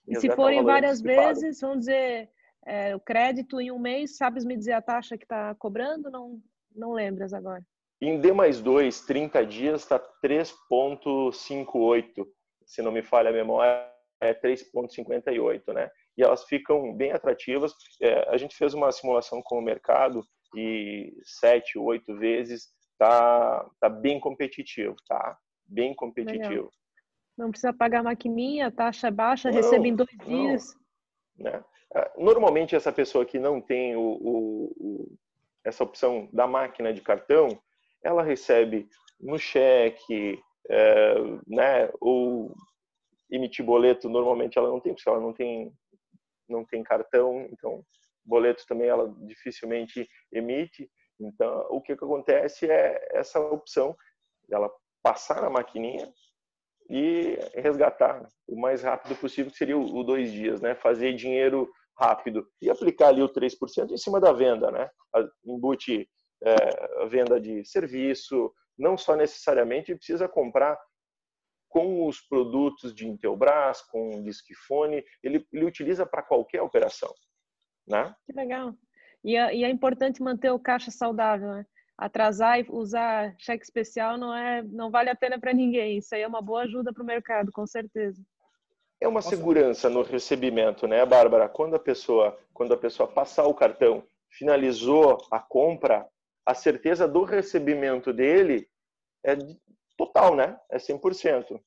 E se forem várias vezes, vamos dizer, é, o crédito em um mês, sabes me dizer a taxa que está cobrando? Não, não lembras agora. Em D mais 2, 30 dias, está 3,58. Se não me falha a memória, é 3,58, né? E elas ficam bem atrativas. É, a gente fez uma simulação com o mercado e sete, oito vezes tá, tá bem competitivo, tá? Bem competitivo. Legal. Não precisa pagar maquininha, taxa baixa, não, recebe em dois não, dias. Né? É, normalmente essa pessoa que não tem o, o, o, essa opção da máquina de cartão, ela recebe no cheque, é, né? Ou emitir boleto, normalmente ela não tem, porque ela não tem não tem cartão, então boleto também ela dificilmente emite. Então, o que, que acontece é essa opção dela passar na maquininha e resgatar o mais rápido possível, que seria o, dois dias, né? Fazer dinheiro rápido e aplicar ali o 3% em cima da venda, né? Embute é, venda de serviço, não só necessariamente precisa comprar com os produtos de Intelbras, com o Discfone, ele, ele utiliza para qualquer operação. Né? Que legal. E é, e é, importante manter o caixa saudável, né? Atrasar e usar cheque especial não é, não vale a pena para ninguém. Isso aí é uma boa ajuda para o mercado, com certeza. É uma segurança no recebimento, né, Bárbara? Quando a pessoa, quando a pessoa passar o cartão, finalizou a compra, a certeza do recebimento dele é total, né? É 100%.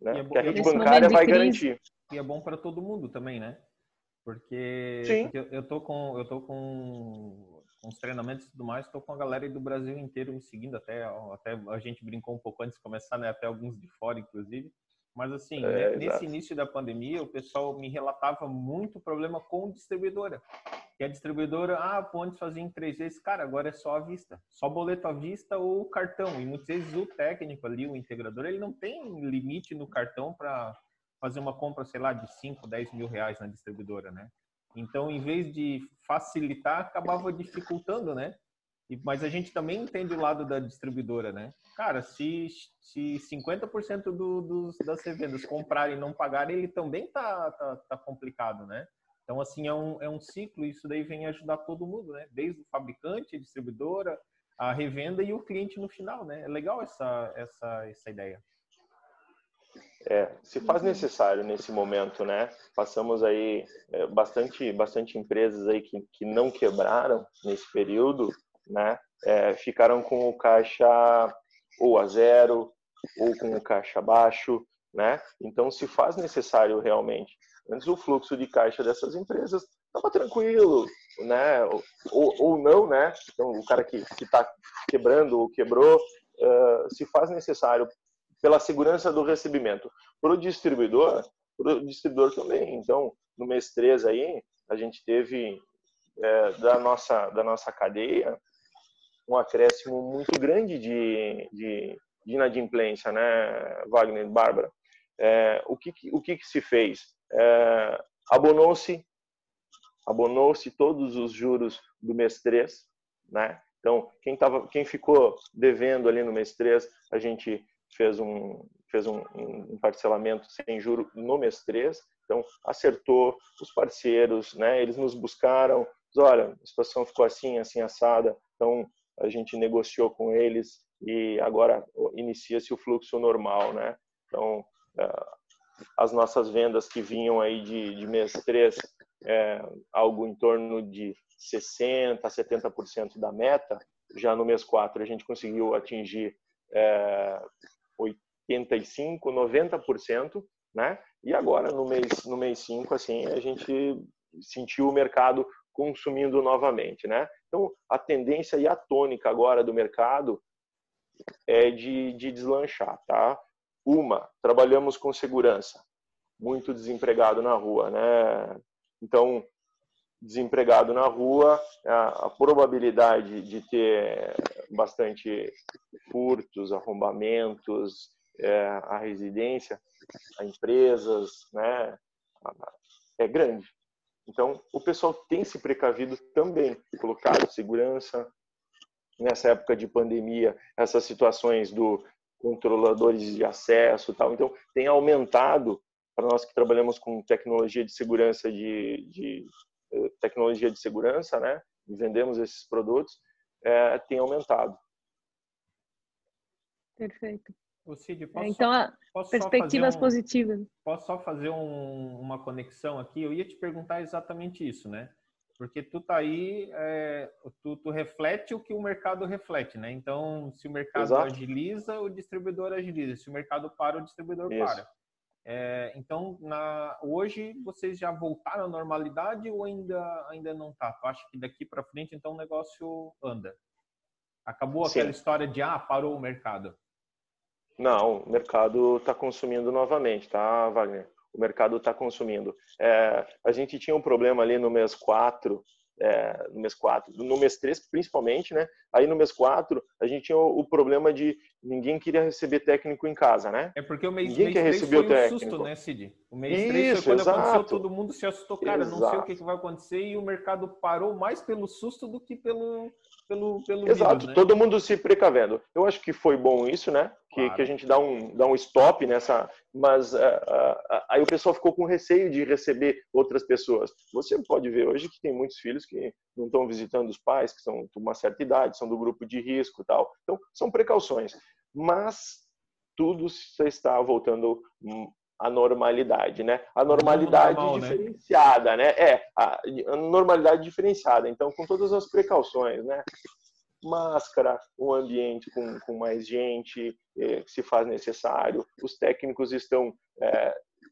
Né? É bom, que a rede bancária vai garantir. E é bom para todo mundo também, né? Porque, porque, eu tô com eu tô com com os treinamentos e tudo mais, estou com a galera do Brasil inteiro me seguindo, até, até a gente brincou um pouco antes de começar, né? Até alguns de fora, inclusive. Mas assim, é, né, nesse início da pandemia, o pessoal me relatava muito problema com distribuidora. Que a distribuidora, ah, antes fazia em três vezes, cara, agora é só à vista. Só boleto à vista ou cartão. E muitas vezes o técnico ali, o integrador, ele não tem limite no cartão para fazer uma compra, sei lá, de 5, 10 mil reais na distribuidora, né? Então, em vez de facilitar, acabava dificultando, né? Mas a gente também entende o lado da distribuidora, né? Cara, se, se 50% do, dos, das revendas comprarem e não pagarem, ele também tá, tá, tá, complicado, né? Então, assim, é um, é um ciclo isso daí vem ajudar todo mundo, né? Desde o fabricante, a distribuidora, a revenda e o cliente no final, né? É legal essa, essa, essa ideia. É, se faz necessário nesse momento, né? Passamos aí é, bastante, bastante empresas aí que, que não quebraram nesse período, né? É, ficaram com o caixa ou a zero ou com o caixa baixo, né? Então, se faz necessário realmente, antes o fluxo de caixa dessas empresas estava tranquilo, né? Ou, ou não, né? Então, o cara que está quebrando ou quebrou, uh, se faz necessário pela segurança do recebimento. Para o distribuidor, para o distribuidor também. Então, no mês 3 aí, a gente teve é, da, nossa, da nossa cadeia um acréscimo muito grande de, de, de inadimplência, né, Wagner, Bárbara? É, o que, o que, que se fez? É, abonou-se abonou-se todos os juros do mês 3, né? Então, quem, tava, quem ficou devendo ali no mês 3, a gente fez um, fez um, um parcelamento sem juro no mês 3, então acertou os parceiros, né? Eles nos buscaram, olha, a situação ficou assim, assim assada, então a gente negociou com eles e agora inicia-se o fluxo normal, né? Então eh, as nossas vendas que vinham aí de, de mês 3, é, algo em torno de 60% a 70% da meta, já no mês 4 a gente conseguiu atingir é, 85%, 90%, né? E agora no mês no mês 5 assim, a gente sentiu o mercado consumindo novamente, né? Então, a tendência e a tônica agora do mercado é de, de deslanchar, tá? Uma, trabalhamos com segurança. Muito desempregado na rua, né? Então, desempregado na rua, a, a probabilidade de ter bastante furtos, arrombamentos, é, a residência, a empresas, né, é grande. Então, o pessoal tem se precavido também, colocado segurança. Nessa época de pandemia, essas situações do controladores de acesso tal. Então, tem aumentado, para nós que trabalhamos com tecnologia de segurança, de, de eh, tecnologia de segurança, né, e vendemos esses produtos, é, tem aumentado. Perfeito. O Cid, posso, então, posso perspectivas um, positivas. Posso só fazer um, uma conexão aqui? Eu ia te perguntar exatamente isso, né? Porque tu tá aí, é, tu, tu, reflete o que o mercado reflete, né? Então, se o mercado Exato. agiliza, o distribuidor agiliza. Se o mercado para, o distribuidor isso. para. É, então, na, hoje vocês já voltaram à normalidade ou ainda ainda não tá? Tu acha que daqui para frente então o negócio anda? Acabou Sim. aquela história de ah parou o mercado? Não, o mercado está consumindo novamente, tá, Wagner? O mercado está consumindo. É, a gente tinha um problema ali no mês 4, é, no mês 4, no mês 3 principalmente, né? Aí no mês 4 a gente tinha o, o, problema de ninguém queria receber técnico em casa, né? É porque o mês, ninguém mês quer receber o técnico. susto, né, Cid? O mês Isso, 3 foi quando exato. aconteceu, todo mundo se assustou, cara, exato. não sei o que, que vai acontecer e o mercado parou mais pelo susto do que pelo, pelo, pelo Exato, vírus, né? todo mundo se precavendo. Eu acho que foi bom isso, né? Que, claro. que a gente dá um, dá um stop nessa. Mas uh, uh, aí o pessoal ficou com receio de receber outras pessoas. Você pode ver hoje que tem muitos filhos que não estão visitando os pais, que são de uma certa idade, são do grupo de risco e tal. Então, são precauções. Mas tudo está voltando a normalidade, né? A normalidade normal, né? diferenciada, né? né? É, a, normalidade diferenciada. Então, com todas as precauções, né? Máscara, um ambiente com, com mais gente, eh, se faz necessário. Os técnicos estão,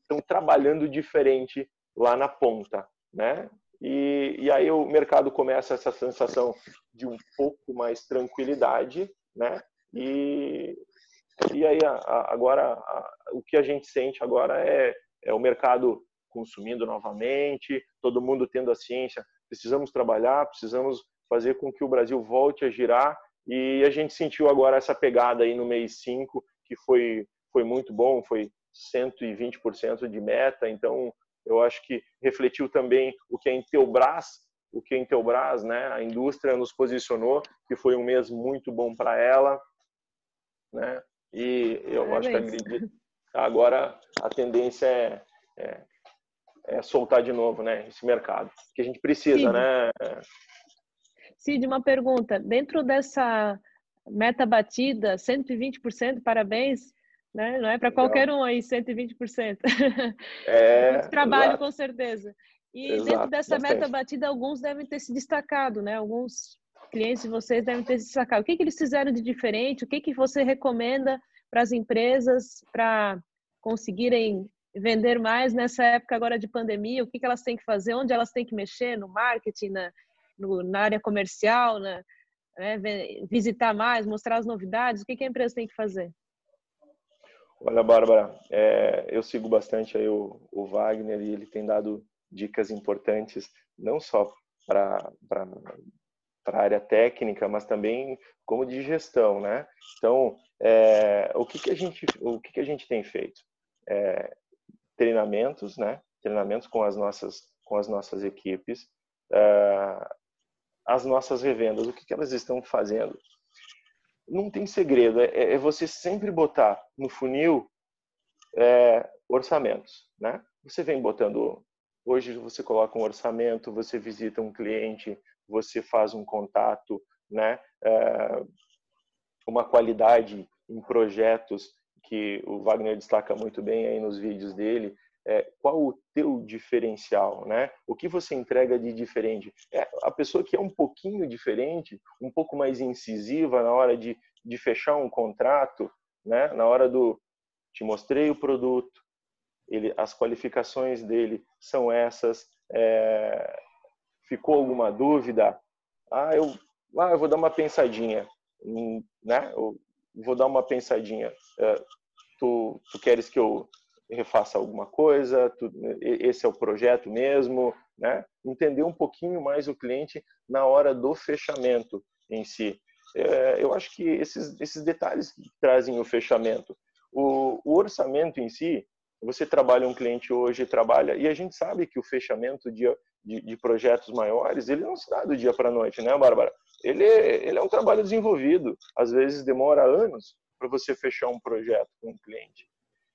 estão trabalhando diferente lá na ponta, né? E, e aí o mercado começa essa sensação de um pouco mais tranquilidade, né? E, e aí agora o que a gente sente agora é, é o mercado consumindo novamente, todo mundo tendo a ciência, precisamos trabalhar, precisamos fazer com que o Brasil volte a girar. E a gente sentiu agora essa pegada aí no mês 5, que foi, foi muito bom, foi 120% de meta, então eu acho que refletiu também o que a Intelbras, o que a Intelbras, né, a indústria nos posicionou, que foi um mês muito bom para ela, né? E eu acho que agora a tendência é, é, é, soltar de novo, né, esse mercado, que a gente precisa, Cid. né? Cid, uma pergunta. Dentro dessa meta batida, 120%, parabéns, né? Não é para qualquer um aí 120%. É, Muito trabalho, exato. com certeza. E exato, dentro dessa bastante. meta batida, alguns devem ter se destacado, né? Alguns clientes de vocês devem ter se destacado. O que, que eles fizeram de diferente? O que, que você recomenda para as empresas para conseguirem vender mais nessa época agora de pandemia? O que, que elas têm que fazer? Onde elas têm que mexer? No marketing, na, no, na área comercial, na, né? visitar mais, mostrar as novidades? O que, que a empresa tem que fazer? Olha, Bárbara, é, eu sigo bastante aí o, o, Wagner e ele tem dado dicas importantes, não só para a área técnica, mas também como de gestão, né? Então, é, o que, que a gente o que, que a gente tem feito? É, treinamentos, né? Treinamentos com as nossas com as nossas equipes, é, as nossas revendas, o que, que elas estão fazendo? não tem segredo, é, é você sempre botar no funil é, orçamentos, né? Você vem botando, hoje você coloca um orçamento, você visita um cliente, você faz um contato, né? É, uma qualidade em projetos que o Wagner destaca muito bem aí nos vídeos dele, é, qual o teu diferencial, né? O que você entrega de diferente? É a pessoa que é um pouquinho diferente, um pouco mais incisiva na hora de, de fechar um contrato, né? Na hora do te mostrei o produto, ele, as qualificações dele são essas. É, ficou alguma dúvida? Ah, eu, ah, eu vou dar uma pensadinha, hum, né? Eu vou dar uma pensadinha. É, tu, tu queres que eu refaça alguma coisa, tu, esse é o projeto mesmo, né? Entender um pouquinho mais o cliente na hora do fechamento em si. É, eu acho que esses, esses detalhes trazem o fechamento. O, o, orçamento em si, você trabalha um cliente hoje, trabalha, e a gente sabe que o fechamento de, de, de projetos maiores, ele não se dá do dia para a noite, né, Bárbara? Ele, ele é um trabalho desenvolvido. Às vezes demora anos para você fechar um projeto com um cliente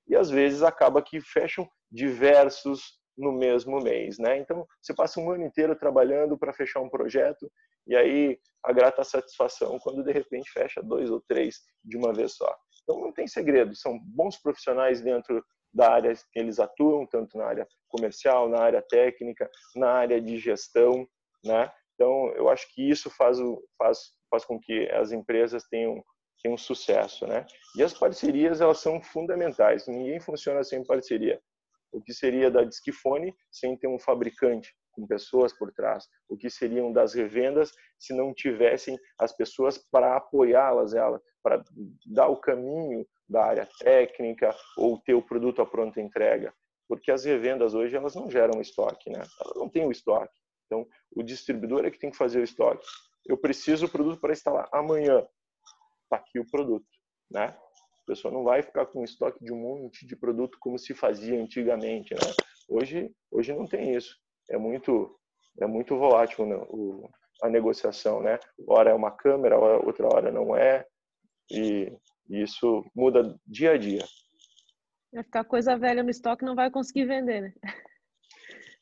e às vezes acaba que fecham diversos no mesmo mês, né? Então você passa um ano inteiro trabalhando para fechar um projeto e aí a grata satisfação quando de repente fecha dois ou três de uma vez só. Então não tem segredo, são bons profissionais dentro da área que eles atuam, tanto na área comercial, na área técnica, na área de gestão, né? Então eu acho que isso faz o, faz faz com que as empresas tenham tem um sucesso, né? E as parcerias elas são fundamentais. Ninguém funciona sem parceria. O que seria da Disquifone sem ter um fabricante com pessoas por trás? O que seriam das revendas se não tivessem as pessoas para apoiá-las, ela, para dar o caminho da área técnica ou ter o produto à pronta entrega? Porque as revendas hoje elas não geram estoque, né? Elas não têm o estoque. Então, o distribuidor é que tem que fazer o estoque. Eu preciso do produto para instalar amanhã está aqui o produto, né? A pessoa não vai ficar com estoque de um monte de produto como se fazia antigamente, né? Hoje, hoje não tem isso. É muito, é muito volátil né? o, a negociação, né? Hora é uma câmera, outra hora não é, e, e isso muda dia a dia. Vai ficar coisa velha no estoque, não vai conseguir vender, né?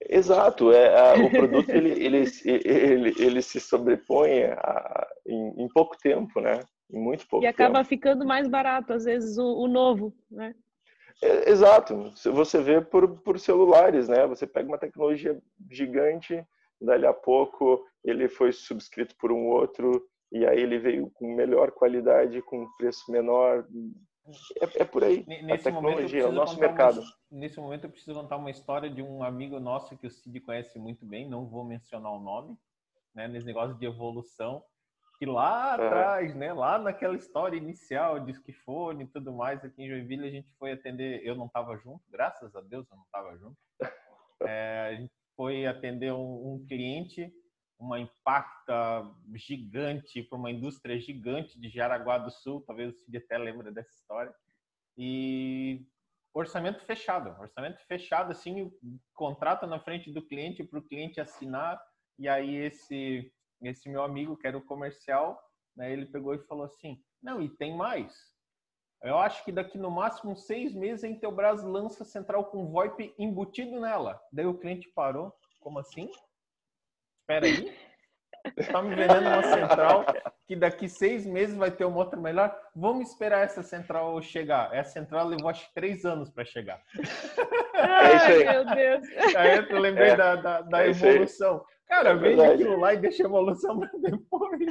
Exato, é, a, o produto ele, ele, ele, ele, se sobrepõe a, em, em pouco tempo, né? em muito pouco E acaba tempo. ficando mais barato, às vezes, o, o novo, né? É, exato. Você vê por, por celulares, né? Você pega uma tecnologia gigante, dali a pouco ele foi subscrito por um outro, e aí ele veio com melhor qualidade, com preço menor, é, é por aí. Nesse a tecnologia, é o nosso mercado. Uma, nesse momento eu preciso contar uma história de um amigo nosso que o Cid conhece muito bem, não vou mencionar o nome, né, nesse negócio de evolução, que lá atrás, né, lá naquela história inicial, disquifone e tudo mais, aqui em Joinville a gente foi atender, eu não estava junto, graças a Deus eu não estava junto, é, a gente foi atender um, um cliente, uma impacta gigante para uma indústria gigante de Jaraguá do Sul, talvez Cid até lembre dessa história, e orçamento fechado, orçamento fechado, assim, contrato na frente do cliente para o cliente assinar, e aí esse esse meu amigo, que era o comercial, né, ele pegou e falou assim, não, e tem mais. Eu acho que daqui no máximo seis meses a Intelbras lança central com VoIP embutido nela. Daí o cliente parou, como assim? Espera aí, está me vendendo uma central que daqui seis meses vai ter uma outra melhor. Vamos esperar essa central chegar. Essa central levou acho que três anos para chegar. Ai, é isso aí. meu Deus. Aí eu lembrei é, da, da, da é evolução. Cara, é vende aquilo lá e deixa a evolução para depois.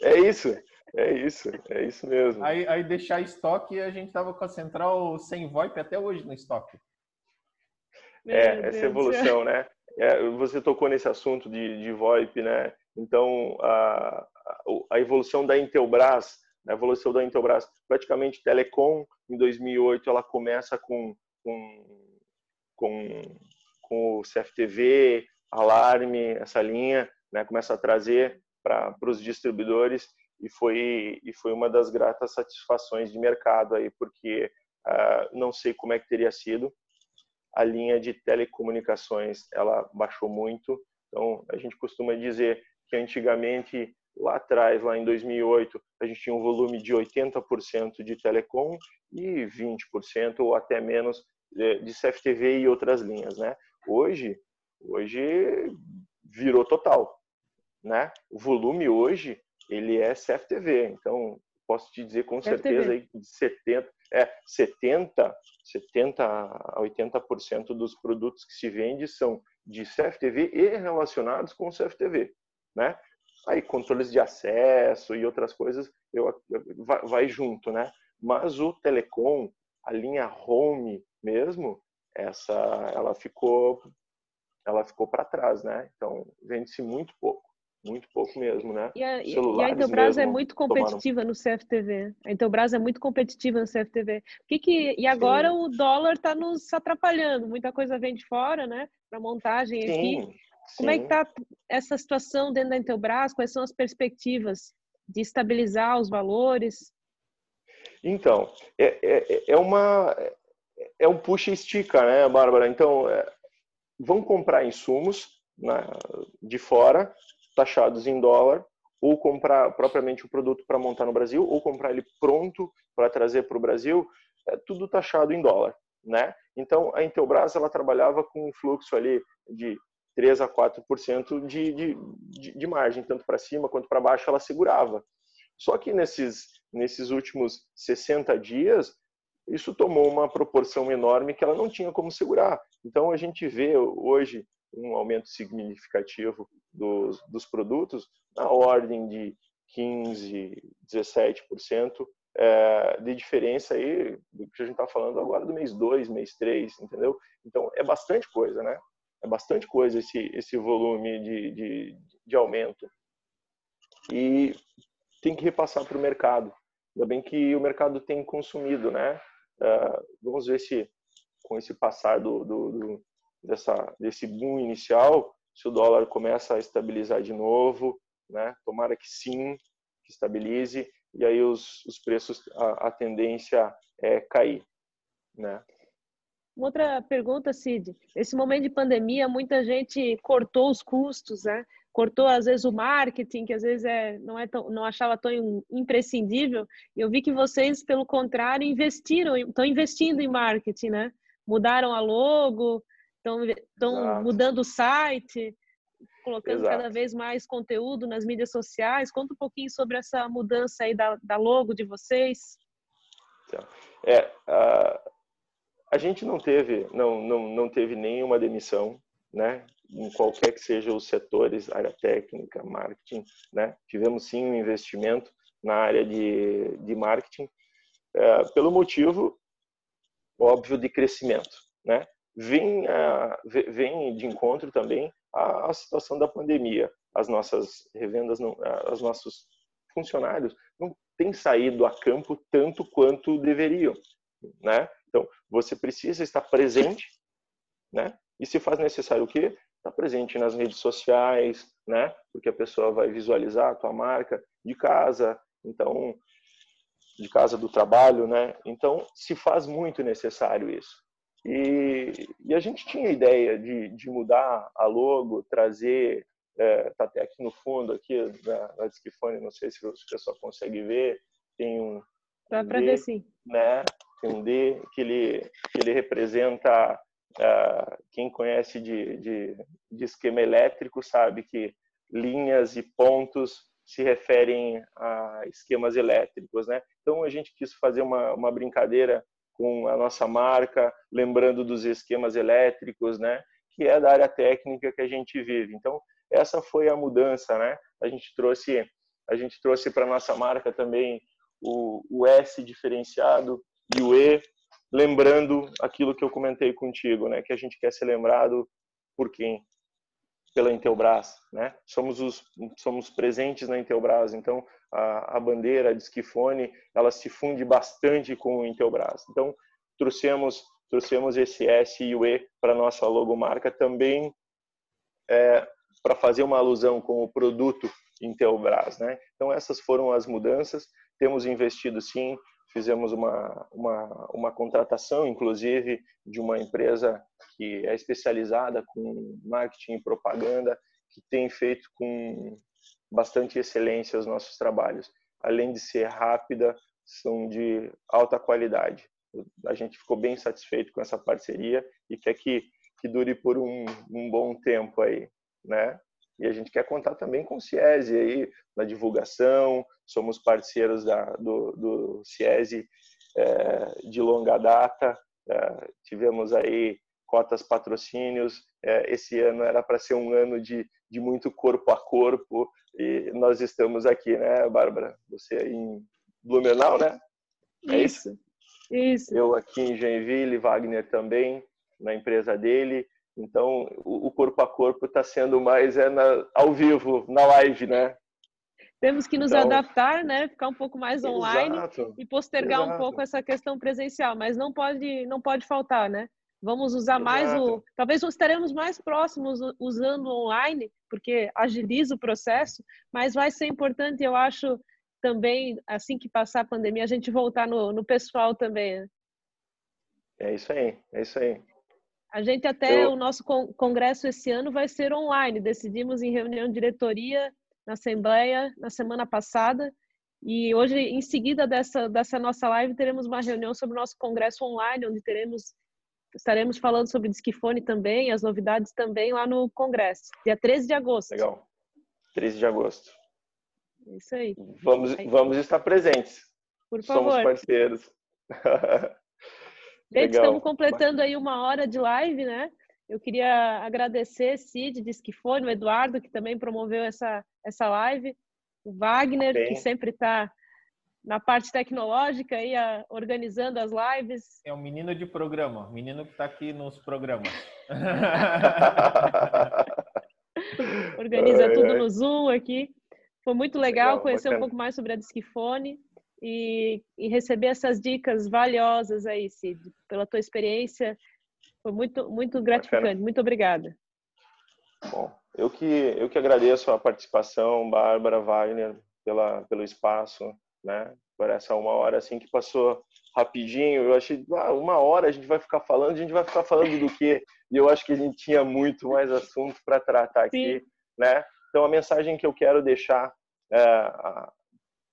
É isso, é isso, é isso mesmo. Aí, aí deixar estoque, a gente tava com a central sem VoIP até hoje no estoque. É, essa evolução, né? É, você tocou nesse assunto de, de VoIP, né? Então, a, a evolução da Intelbras, a evolução da Intelbras, praticamente Telecom, em 2008, ela começa com, com, com, com o CFTV, alarme, essa linha, né, começa a trazer para os distribuidores e foi e foi uma das gratas satisfações de mercado aí, porque uh, não sei como é que teria sido a linha de telecomunicações, ela baixou muito. Então a gente costuma dizer que antigamente lá atrás, lá em 2008, a gente tinha um volume de 80% de telecom e 20% ou até menos de CFTV e outras linhas, né? Hoje Hoje virou total, né? O volume hoje ele é CFTV, então posso te dizer com certeza aí de 70, é 70, 70 a 80% dos produtos que se vende são de CFTV e relacionados com CFTV, né? Aí controles de acesso e outras coisas eu, vai, vai junto, né? Mas o telecom, a linha home mesmo, essa ela ficou ela ficou para trás, né? Então, vende-se muito pouco, muito pouco mesmo, né? E a, e a Intelbras é muito competitiva tomaram... no CFTV. A Intelbras é muito competitiva no CFTV. Que que, e agora Sim. o dólar está nos atrapalhando, muita coisa vem de fora, né? Para montagem Sim. aqui. Como Sim. é que está essa situação dentro da Intelbras? Quais são as perspectivas de estabilizar os valores? Então, é, é, é uma é um puxa e estica, né, Bárbara? Então, é, vão comprar insumos né, de fora, taxados em dólar, ou comprar propriamente o produto para montar no Brasil, ou comprar ele pronto para trazer para o Brasil, é tudo taxado em dólar, né? Então, a Intelbras, ela trabalhava com um fluxo ali de 3 a 4% de, de, de, de margem, tanto para cima quanto para baixo, ela segurava. Só que nesses, nesses últimos 60 dias, isso tomou uma proporção enorme que ela não tinha como segurar. Então, a gente vê hoje um aumento significativo dos, dos produtos na ordem de 15%, 17% é, de diferença aí do que a gente está falando agora do mês 2, mês 3, entendeu? Então, é bastante coisa, né? É bastante coisa esse, esse volume de, de, de aumento. E tem que repassar para o mercado. Ainda bem que o mercado tem consumido, né? Uh, vamos ver se com esse passar do, do, do, dessa, desse boom inicial, se o dólar começa a estabilizar de novo, né? Tomara que sim, que estabilize e aí os, os preços a, a tendência é cair, né? Outra pergunta, Cid. Nesse momento de pandemia, muita gente cortou os custos, né? cortou às vezes o marketing, que às vezes é, não, é tão, não achava tão imprescindível. Eu vi que vocês, pelo contrário, investiram, estão investindo em marketing, né? Mudaram a logo, estão mudando o site, colocando Exato. cada vez mais conteúdo nas mídias sociais. Conta um pouquinho sobre essa mudança aí da, da logo de vocês. Então, é, a, a gente não teve, não, não, não teve nenhuma demissão, né? em qualquer que seja os setores, área técnica, marketing, né? Tivemos sim um investimento na área de, de marketing. é, pelo motivo óbvio de crescimento, né? Vem, vem de encontro também a, a situação da pandemia. As nossas revendas, não, os nossos funcionários não têm saído a campo tanto quanto deveriam, né? Então, você precisa estar presente, né? E se faz necessário o quê? Estar presente nas redes sociais, né? Porque a pessoa vai visualizar a tua marca de casa, então de casa do trabalho, né? Então se faz muito necessário isso. E, e a gente tinha a ideia de, de mudar a logo, trazer é, tá até aqui no fundo aqui na, na Discifone, não sei se o pessoal consegue ver, tem um Dá para ver sim. Né? Tem um D que ele que ele representa uh, quem conhece de, de, de esquema elétrico sabe que linhas e pontos se referem a esquemas elétricos, né? Então a gente quis fazer uma, uma brincadeira com a nossa marca, lembrando dos esquemas elétricos, né? Que é da área técnica que a gente vive. Então essa foi a mudança, né? A gente trouxe a gente trouxe para nossa marca também o, o S diferenciado e o E, lembrando aquilo que eu comentei contigo, né? Que a gente quer ser lembrado por quem? Pela Intelbras, né? Somos os somos presentes na Intelbras, então a, a bandeira, a Disquifone, ela se funde bastante com o Intelbras. Então trouxemos trouxemos esse S e o E para nossa logomarca também é, para fazer uma alusão com o produto Intelbras, né? Então essas foram as mudanças. Temos investido sim, fizemos uma, uma, uma contratação, inclusive, de uma empresa que é especializada com marketing e propaganda, que tem feito com bastante excelência os nossos trabalhos. Além de ser rápida, são de alta qualidade. A gente ficou bem satisfeito com essa parceria e quer que, que dure por um, um bom tempo aí, né? E a gente quer contar também com o CIESE aí na divulgação, somos parceiros da, do, do CIESE é, de longa data, é, tivemos aí cotas patrocínios, é, esse ano era para ser um ano de, de muito corpo a corpo e nós estamos aqui, né, Bárbara? Você em Blumenau, né? É isso, isso. Eu aqui em Joinville, Wagner também, na empresa dele. Então, o, corpo a corpo está sendo mais é na, ao vivo, na live, né? Temos que nos então, adaptar, né? Ficar um pouco mais online exato, e postergar exato. um pouco essa questão presencial, mas não pode, não pode faltar, né? Vamos usar exato. mais o. Talvez estaremos mais próximos usando online, porque agiliza o processo, mas vai ser importante, eu acho, também, assim que passar a pandemia, a gente voltar no, no pessoal também. Né? É isso aí, é isso aí. A gente até eu... o nosso congresso esse ano vai ser online. Decidimos em reunião de diretoria na assembleia na semana passada e hoje em seguida dessa dessa nossa live teremos uma reunião sobre o nosso congresso online onde teremos estaremos falando sobre disquifone também, as novidades também lá no congresso, dia 13 de agosto. Legal. 13 de agosto. Isso aí. Vamos vamos estar presentes. Por favor. Somos parceiros. Gente, estamos completando aí uma hora de live, né? Eu queria agradecer Cid, Disquifone, o Eduardo, que também promoveu essa, essa live, o Wagner, Bem. que sempre está na parte tecnológica aí, a, organizando as lives. É um menino de programa, menino que está aqui nos programas. Organiza tudo no Zoom aqui. Foi muito legal, legal conhecer bacana. um pouco mais sobre a Disquifone e, e receber essas dicas valiosas aí, Cid, pela tua experiência. Foi muito, muito gratificante. Bacana. Muito obrigada. Bom, eu que, eu que agradeço a participação, Bárbara, Wagner, pela, pelo espaço, né? Por essa uma hora assim que passou rapidinho. Eu achei, ah, uma hora a gente vai ficar falando, a gente vai ficar falando do quê? E eu acho que a gente tinha muito mais assunto para tratar aqui, Sim. né? Então a mensagem que eu quero deixar é,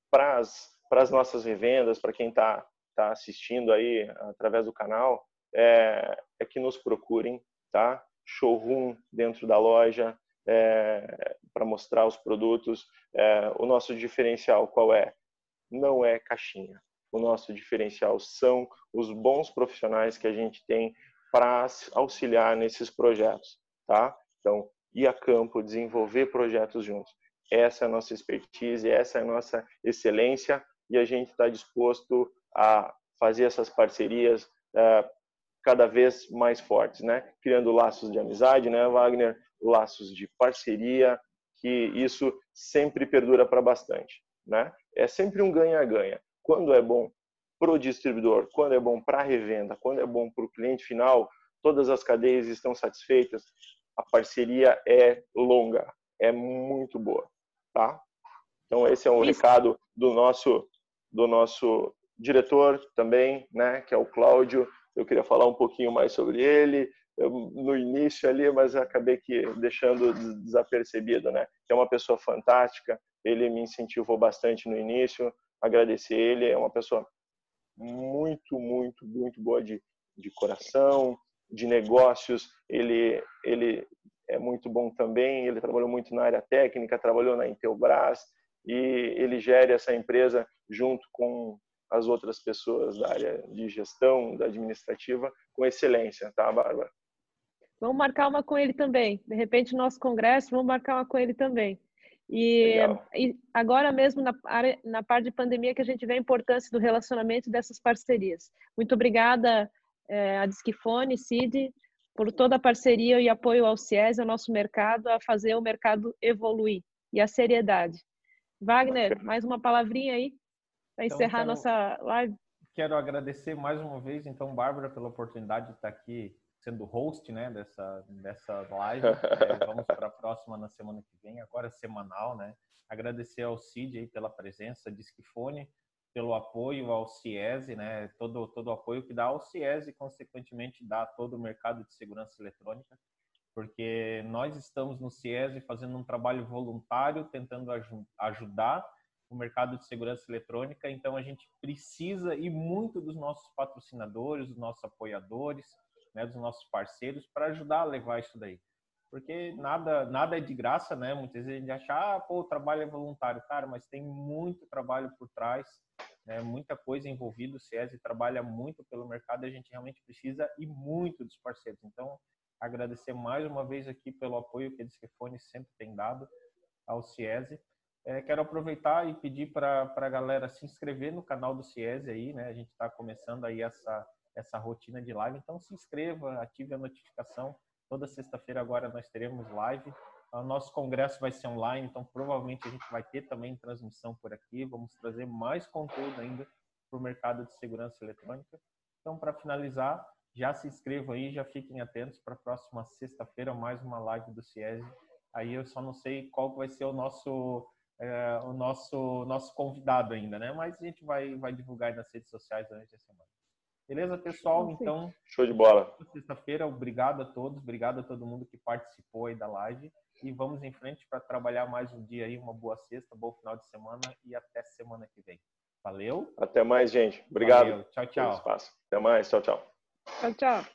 para as para as nossas revendas, para quem está tá assistindo aí através do canal, é, é, que nos procurem, tá? Showroom dentro da loja é, para mostrar os produtos. É, o nosso diferencial qual é? Não é caixinha. O nosso diferencial são os bons profissionais que a gente tem para auxiliar nesses projetos, tá? Então, ir a campo, desenvolver projetos juntos. Essa é a nossa expertise, essa é a nossa excelência e a gente está disposto a fazer essas parcerias uh, cada vez mais fortes, né? Criando laços de amizade, né, Wagner? Laços de parceria, que isso sempre perdura para bastante, né? É sempre um ganha-ganha. Quando é bom para o distribuidor, quando é bom para a revenda, quando é bom para o cliente final, todas as cadeias estão satisfeitas, a parceria é longa, é muito boa, tá? Então esse é um Isso. recado do nosso do nosso diretor também, né, que é o Cláudio. Eu queria falar um pouquinho mais sobre ele eu, no início ali, mas acabei que deixando desapercebido, né? É uma pessoa fantástica. Ele me incentivou bastante no início. Agradecer ele, é uma pessoa muito, muito, muito boa de, de coração, de negócios. Ele ele é muito bom também. Ele trabalhou muito na área técnica, trabalhou na Intelbras e ele gera essa empresa junto com as outras pessoas da área de gestão, da administrativa, com excelência, tá, Bárbara? Vamos marcar uma com ele também. De repente, nosso congresso, vamos marcar uma com ele também. E, e, agora mesmo, na, área, na parte de pandemia, que a gente vê a importância do relacionamento dessas parcerias. Muito obrigada, é, a Disquifone, Cid, por toda a parceria e apoio ao CIES, ao nosso mercado, a fazer o mercado evoluir e a seriedade. Wagner, mais uma palavrinha aí para então, encerrar quero, nossa live. Quero agradecer mais uma vez, então, Bárbara, pela oportunidade de estar aqui sendo host né, dessa, dessa live. É, vamos para a próxima na semana que vem, agora é semanal. Né? Agradecer ao Cid aí pela presença, Disquifone, pelo apoio ao CIESE, né? todo, todo o apoio que dá ao CIESE e, consequentemente, dá a todo o mercado de segurança eletrônica porque nós estamos no CIESE fazendo um trabalho voluntário, tentando aj ajudar o mercado de segurança eletrônica, então a gente precisa e muito dos nossos patrocinadores, dos nossos apoiadores, né, dos nossos parceiros para ajudar a levar isso daí. Porque nada, nada é de graça, né? Muitas vezes a gente acha, ah, pô, o trabalho é voluntário. Cara, mas tem muito trabalho por trás, né? muita coisa envolvida. O SESI trabalha muito pelo mercado a gente realmente precisa e muito dos parceiros. Então, agradecer mais uma vez aqui pelo apoio que a Disquefone sempre tem dado ao CIESE. É, quero aproveitar e pedir para a galera se inscrever no canal do CIESE aí, né? A gente está começando aí essa, essa rotina de live, então se inscreva, ative a notificação. Toda sexta-feira agora nós teremos live. O nosso congresso vai ser online, então provavelmente a gente vai ter também transmissão por aqui. Vamos trazer mais conteúdo ainda para o mercado de segurança eletrônica. Então, para finalizar, já se inscrevam aí, já fiquem atentos para a próxima sexta-feira, mais uma live do CIESE. Aí eu só não sei qual vai ser o nosso é, o nosso nosso convidado ainda, né? Mas a gente vai vai divulgar nas redes sociais durante a semana. Beleza, pessoal? Então, show de bola. Sexta-feira, obrigado a todos, obrigado a todo mundo que participou aí da live e vamos em frente para trabalhar mais um dia aí, uma boa sexta, bom final de semana e até semana que vem. Valeu? Até mais, gente. Obrigado. Valeu. Tchau, tchau. Até mais. Tchau, tchau. Tchau, tchau.